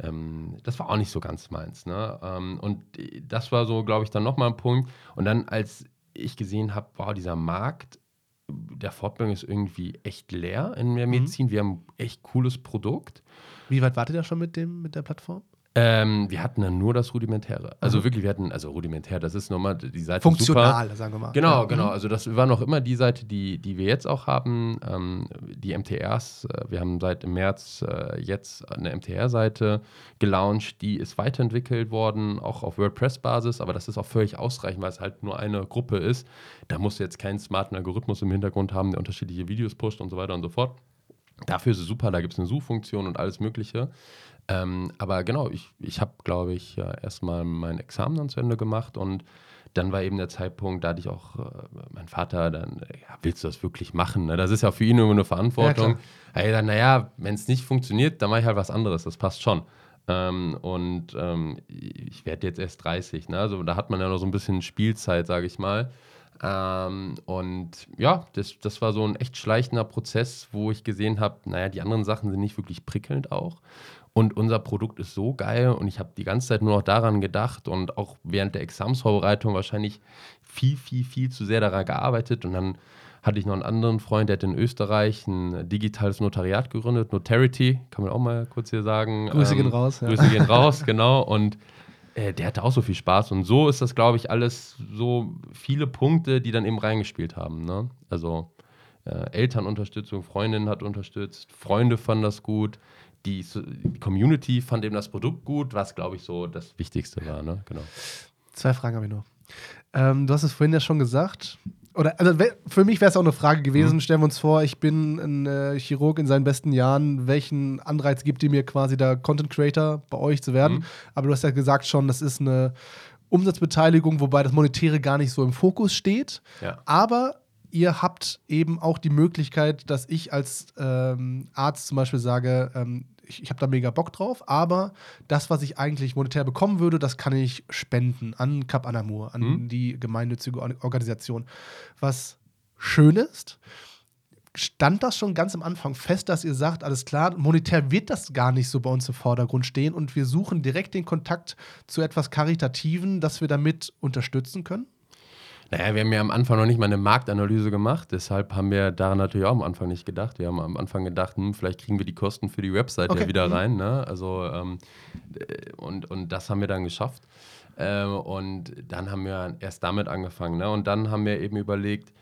ähm, das war auch nicht so ganz meins. Ne? Ähm, und das war so, glaube ich, dann nochmal ein Punkt. Und dann, als ich gesehen habe, wow, dieser Markt der Fortbildung ist irgendwie echt leer in der mhm. Medizin. Mhm. Wir haben echt cooles Produkt. Wie weit wartet ihr schon mit, dem, mit der Plattform? Ähm, wir hatten dann nur das Rudimentäre. Also mhm. wirklich, wir hatten, also rudimentär, das ist nochmal die Seite. Funktional, super. sagen wir mal. Genau, ja. genau. Mhm. Also das war noch immer die Seite, die, die wir jetzt auch haben. Ähm, die MTRs, äh, wir haben seit im März äh, jetzt eine MTR-Seite gelauncht, die ist weiterentwickelt worden, auch auf WordPress-Basis, aber das ist auch völlig ausreichend, weil es halt nur eine Gruppe ist. Da musst du jetzt keinen smarten Algorithmus im Hintergrund haben, der unterschiedliche Videos pusht und so weiter und so fort. Dafür ist es super, da gibt es eine Suchfunktion und alles Mögliche. Ähm, aber genau, ich, ich habe, glaube ich, ja, erstmal mein Examen dann zu Ende gemacht und dann war eben der Zeitpunkt, da hatte ich auch äh, mein Vater, dann, ja, willst du das wirklich machen? Ne? Das ist ja für ihn immer eine Verantwortung. Ja, er dann, naja, wenn es nicht funktioniert, dann mache ich halt was anderes, das passt schon. Ähm, und ähm, ich werde jetzt erst 30, ne? also da hat man ja noch so ein bisschen Spielzeit, sage ich mal. Ähm, und ja, das, das war so ein echt schleichender Prozess, wo ich gesehen habe, naja, die anderen Sachen sind nicht wirklich prickelnd auch. Und unser Produkt ist so geil und ich habe die ganze Zeit nur noch daran gedacht und auch während der Examsvorbereitung wahrscheinlich viel, viel, viel zu sehr daran gearbeitet. Und dann hatte ich noch einen anderen Freund, der hat in Österreich ein digitales Notariat gegründet, Notarity, kann man auch mal kurz hier sagen. Grüße ähm, gehen raus. Ja. Grüße gehen raus, genau. Und äh, der hatte auch so viel Spaß. Und so ist das, glaube ich, alles so viele Punkte, die dann eben reingespielt haben. Ne? Also äh, Elternunterstützung, Freundin hat unterstützt, Freunde fanden das gut die, die Community fand eben das Produkt gut, was, glaube ich, so das Wichtigste war. Ne? Genau. Zwei Fragen habe ich noch. Ähm, du hast es vorhin ja schon gesagt. Oder also für mich wäre es auch eine Frage gewesen. Mhm. Stellen wir uns vor, ich bin ein äh, Chirurg in seinen besten Jahren. Welchen Anreiz gibt ihr mir quasi da Content Creator bei euch zu werden? Mhm. Aber du hast ja gesagt schon, das ist eine Umsatzbeteiligung, wobei das Monetäre gar nicht so im Fokus steht. Ja. Aber ihr habt eben auch die Möglichkeit, dass ich als ähm, Arzt zum Beispiel sage, ähm, ich, ich habe da mega Bock drauf, aber das, was ich eigentlich monetär bekommen würde, das kann ich spenden an Cap Anamur, an mhm. die gemeinnützige Organisation. Was schön ist, stand das schon ganz am Anfang fest, dass ihr sagt, alles klar, monetär wird das gar nicht so bei uns im Vordergrund stehen und wir suchen direkt den Kontakt zu etwas Karitativen, dass wir damit unterstützen können? Naja, wir haben ja am Anfang noch nicht mal eine Marktanalyse gemacht, deshalb haben wir daran natürlich auch am Anfang nicht gedacht. Wir haben am Anfang gedacht, hm, vielleicht kriegen wir die Kosten für die Website okay. ja wieder mhm. rein. Ne? Also, ähm, äh, und, und das haben wir dann geschafft. Ähm, und dann haben wir erst damit angefangen. Ne? Und dann haben wir eben überlegt,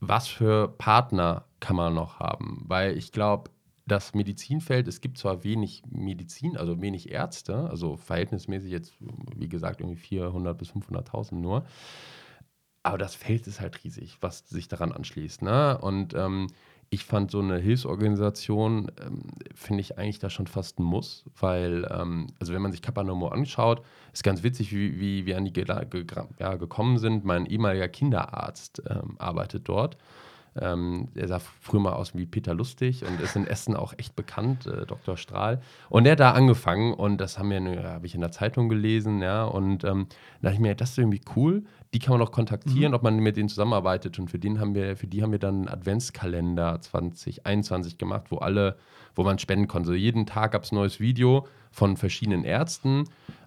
was für Partner kann man noch haben? Weil ich glaube, das Medizinfeld, es gibt zwar wenig Medizin, also wenig Ärzte, also verhältnismäßig jetzt, wie gesagt, irgendwie 400 bis 500.000 nur. Aber das Feld ist halt riesig, was sich daran anschließt. Ne? Und ähm, ich fand so eine Hilfsorganisation, ähm, finde ich eigentlich da schon fast ein Muss, weil, ähm, also wenn man sich Kapanomo anschaut, ist ganz witzig, wie, wie wir an die ge ja, gekommen sind. Mein ehemaliger Kinderarzt ähm, arbeitet dort. Ähm, er sah früher mal aus wie Peter Lustig und ist in Essen auch echt bekannt, äh, Dr. Strahl. Und er hat da angefangen und das haben wir, habe ich in der Zeitung gelesen, ja. Und ähm, da dachte ich mir, das ist irgendwie cool. Die kann man auch kontaktieren, mhm. ob man mit denen zusammenarbeitet. Und für den haben wir, für die haben wir dann einen Adventskalender 2021 gemacht, wo alle, wo man spenden konnte. Jeden Tag gab es ein neues Video von verschiedenen Ärzten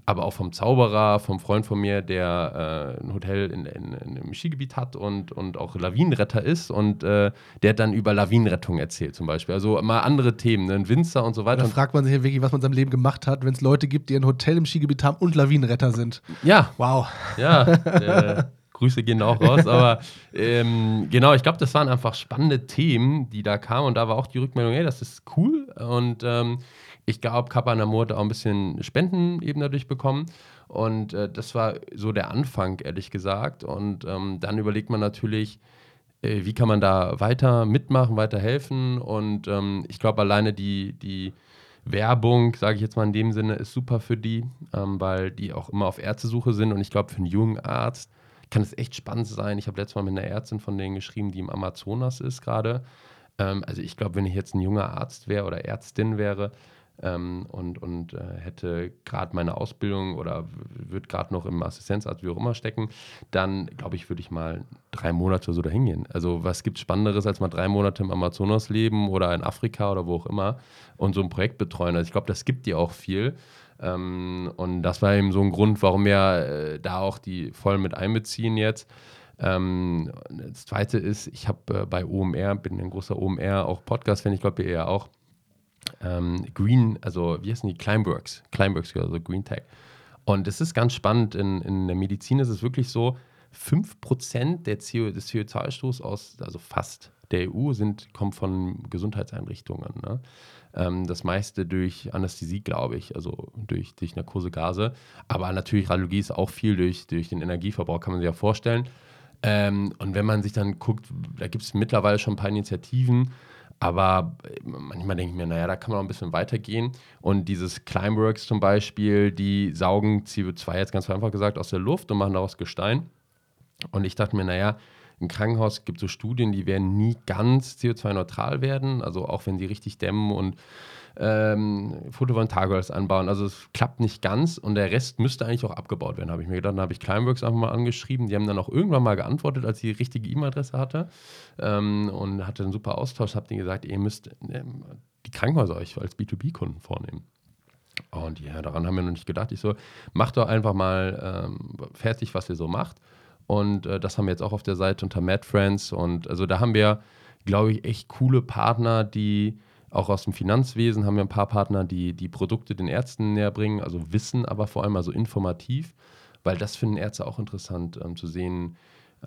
aber auch vom Zauberer, vom Freund von mir, der äh, ein Hotel in, in, in, einem Skigebiet hat und, und auch Lawinenretter ist und äh, der hat dann über Lawinenrettung erzählt zum Beispiel. Also mal andere Themen, ne? ein Winzer und so weiter. Da fragt man sich ja wirklich, was man in seinem Leben gemacht hat, wenn es Leute gibt, die ein Hotel im Skigebiet haben und Lawinenretter sind. Ja. Wow. Ja. Äh, Grüße gehen auch raus, aber ähm, genau, ich glaube, das waren einfach spannende Themen, die da kamen und da war auch die Rückmeldung, hey, das ist cool und ähm, ich glaube, Kappa Namur hat auch ein bisschen Spenden eben dadurch bekommen. Und äh, das war so der Anfang, ehrlich gesagt. Und ähm, dann überlegt man natürlich, äh, wie kann man da weiter mitmachen, weiter helfen. Und ähm, ich glaube, alleine die, die Werbung, sage ich jetzt mal in dem Sinne, ist super für die, ähm, weil die auch immer auf Ärztesuche sind. Und ich glaube, für einen jungen Arzt kann es echt spannend sein. Ich habe letztes Mal mit einer Ärztin von denen geschrieben, die im Amazonas ist gerade. Ähm, also ich glaube, wenn ich jetzt ein junger Arzt wäre oder Ärztin wäre, ähm, und, und äh, hätte gerade meine Ausbildung oder würde gerade noch im Assistenzarzt wie auch immer stecken, dann glaube ich, würde ich mal drei Monate so dahin gehen. Also was gibt es Spannenderes, als mal drei Monate im Amazonas leben oder in Afrika oder wo auch immer und so ein Projekt betreuen. Also ich glaube, das gibt dir auch viel. Ähm, und das war eben so ein Grund, warum wir äh, da auch die voll mit einbeziehen jetzt. Ähm, das zweite ist, ich habe äh, bei OMR, bin ein großer OMR, auch Podcast-Fan, ich glaube, ihr ja auch, ähm, Green, also wie heißen die? Climeworks. Climeworks, also Green Tech. Und es ist ganz spannend, in, in der Medizin ist es wirklich so, 5% der CO, des CO2-Ausstoßes aus, also fast der EU, sind, kommt von Gesundheitseinrichtungen. Ne? Ähm, das meiste durch Anästhesie, glaube ich, also durch, durch Narkosegase. Aber natürlich Radiologie ist auch viel durch, durch den Energieverbrauch, kann man sich ja vorstellen. Ähm, und wenn man sich dann guckt, da gibt es mittlerweile schon ein paar Initiativen, aber äh, manchmal denke ich mir, naja, da kann man noch ein bisschen weitergehen. Und dieses Climeworks zum Beispiel, die saugen CO2 jetzt ganz einfach gesagt aus der Luft und machen daraus Gestein. Und ich dachte mir, naja, im Krankenhaus gibt es so Studien, die werden nie ganz CO2-neutral werden. Also auch wenn sie richtig dämmen und ähm, Photovoltaik anbauen. Also es klappt nicht ganz und der Rest müsste eigentlich auch abgebaut werden, habe ich mir gedacht. Dann habe ich Climeworks einfach mal angeschrieben. Die haben dann auch irgendwann mal geantwortet, als ich die richtige E-Mail-Adresse hatte ähm, und hatte einen super Austausch. Habe denen gesagt, ihr müsst ähm, die Krankenhäuser euch als B2B-Kunden vornehmen. Und ja, daran haben wir noch nicht gedacht. Ich so, macht doch einfach mal ähm, fertig, was ihr so macht. Und äh, das haben wir jetzt auch auf der Seite unter Mad Friends. Und also da haben wir, glaube ich, echt coole Partner, die auch aus dem Finanzwesen haben wir ein paar Partner, die die Produkte den Ärzten näher bringen, also Wissen, aber vor allem also informativ, weil das finden Ärzte auch interessant ähm, zu sehen,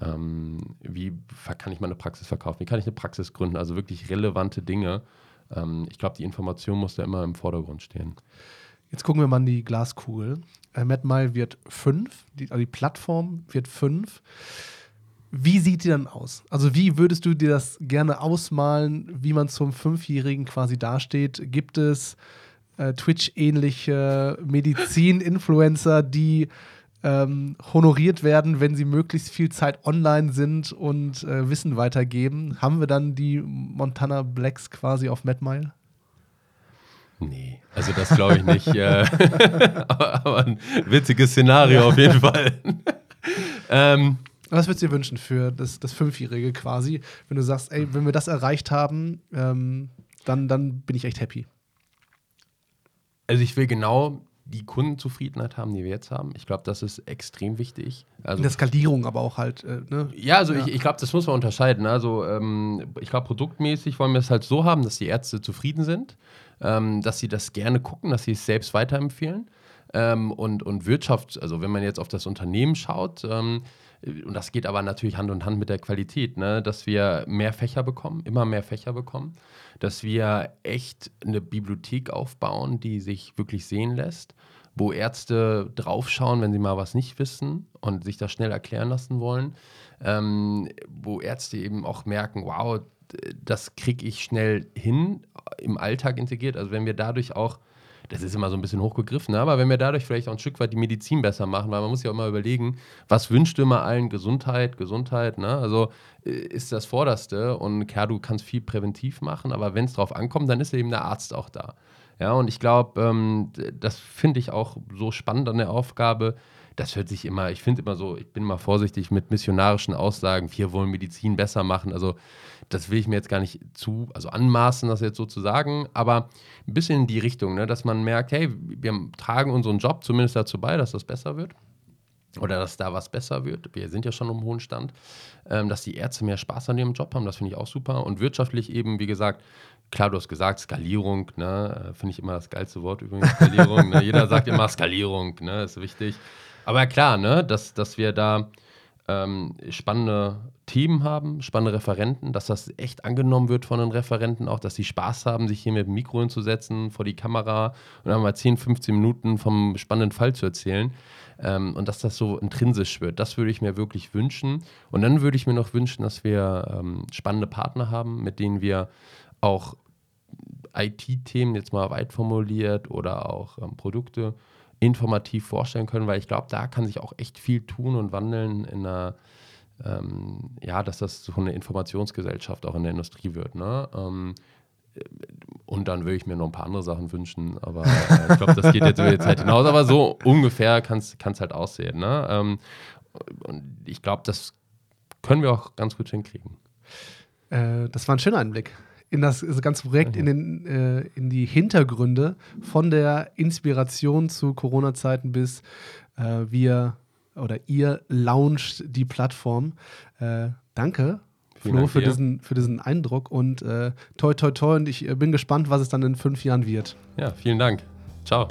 ähm, wie kann ich meine Praxis verkaufen, wie kann ich eine Praxis gründen, also wirklich relevante Dinge. Ähm, ich glaube, die Information muss da immer im Vordergrund stehen. Jetzt gucken wir mal in die Glaskugel. Äh, MadMile wird fünf, die, also die Plattform wird fünf. Wie sieht die dann aus? Also, wie würdest du dir das gerne ausmalen, wie man zum Fünfjährigen quasi dasteht? Gibt es äh, Twitch-ähnliche Medizin-Influencer, die ähm, honoriert werden, wenn sie möglichst viel Zeit online sind und äh, Wissen weitergeben? Haben wir dann die Montana Blacks quasi auf MadMile? Nee, also das glaube ich nicht. Äh, aber, aber, ein witziges Szenario auf jeden Fall. ähm, was würdest du dir wünschen für das, das Fünfjährige quasi, wenn du sagst, ey, wenn wir das erreicht haben, ähm, dann, dann bin ich echt happy? Also ich will genau die Kundenzufriedenheit haben, die wir jetzt haben. Ich glaube, das ist extrem wichtig. Also, In der Skalierung aber auch halt. Äh, ne? Ja, also ja. ich, ich glaube, das muss man unterscheiden. Also ähm, ich glaube, produktmäßig wollen wir es halt so haben, dass die Ärzte zufrieden sind, ähm, dass sie das gerne gucken, dass sie es selbst weiterempfehlen. Ähm, und, und Wirtschaft, also wenn man jetzt auf das Unternehmen schaut, ähm, und das geht aber natürlich Hand in Hand mit der Qualität, ne? dass wir mehr Fächer bekommen, immer mehr Fächer bekommen, dass wir echt eine Bibliothek aufbauen, die sich wirklich sehen lässt, wo Ärzte draufschauen, wenn sie mal was nicht wissen und sich das schnell erklären lassen wollen, ähm, wo Ärzte eben auch merken, wow, das kriege ich schnell hin, im Alltag integriert. Also wenn wir dadurch auch das ist immer so ein bisschen hochgegriffen, ne? aber wenn wir dadurch vielleicht auch ein Stück weit die Medizin besser machen, weil man muss ja auch immer überlegen, was wünscht immer allen? Gesundheit, Gesundheit, ne? Also äh, ist das Vorderste und klar, du kannst viel präventiv machen, aber wenn es drauf ankommt, dann ist eben der Arzt auch da. Ja, und ich glaube, ähm, das finde ich auch so spannend an der Aufgabe, das hört sich immer, ich finde immer so, ich bin immer vorsichtig mit missionarischen Aussagen, wir wollen Medizin besser machen. Also das will ich mir jetzt gar nicht zu, also anmaßen, das jetzt so zu sagen, aber ein bisschen in die Richtung, ne, dass man merkt, hey, wir tragen unseren Job zumindest dazu bei, dass das besser wird oder dass da was besser wird. Wir sind ja schon im hohen Stand, ähm, dass die Ärzte mehr Spaß an ihrem Job haben, das finde ich auch super. Und wirtschaftlich eben, wie gesagt, klar, du hast gesagt, Skalierung, ne, äh, finde ich immer das geilste Wort übrigens, Skalierung. ne, jeder sagt immer Skalierung, ne, ist wichtig. Aber klar, ne, dass, dass wir da ähm, spannende Themen haben, spannende Referenten, dass das echt angenommen wird von den Referenten, auch dass sie Spaß haben, sich hier mit dem Mikro hinzusetzen, vor die Kamera und dann mal 10, 15 Minuten vom spannenden Fall zu erzählen. Ähm, und dass das so intrinsisch wird, das würde ich mir wirklich wünschen. Und dann würde ich mir noch wünschen, dass wir ähm, spannende Partner haben, mit denen wir auch IT-Themen jetzt mal weit formuliert oder auch ähm, Produkte informativ vorstellen können, weil ich glaube, da kann sich auch echt viel tun und wandeln in einer, ähm, ja, dass das so eine Informationsgesellschaft auch in der Industrie wird. Ne? Ähm, und dann würde ich mir noch ein paar andere Sachen wünschen, aber äh, ich glaube, das geht jetzt über die Zeit hinaus. Aber so ungefähr kann es halt aussehen. Ne? Ähm, und ich glaube, das können wir auch ganz gut hinkriegen. Äh, das war ein schöner Einblick in das, das ganze Projekt, in, den, äh, in die Hintergründe von der Inspiration zu Corona-Zeiten bis äh, wir oder ihr launcht die Plattform. Äh, danke. Flo, für diesen, für diesen Eindruck und äh, toi, toi, toi. Und ich äh, bin gespannt, was es dann in fünf Jahren wird. Ja, vielen Dank. Ciao.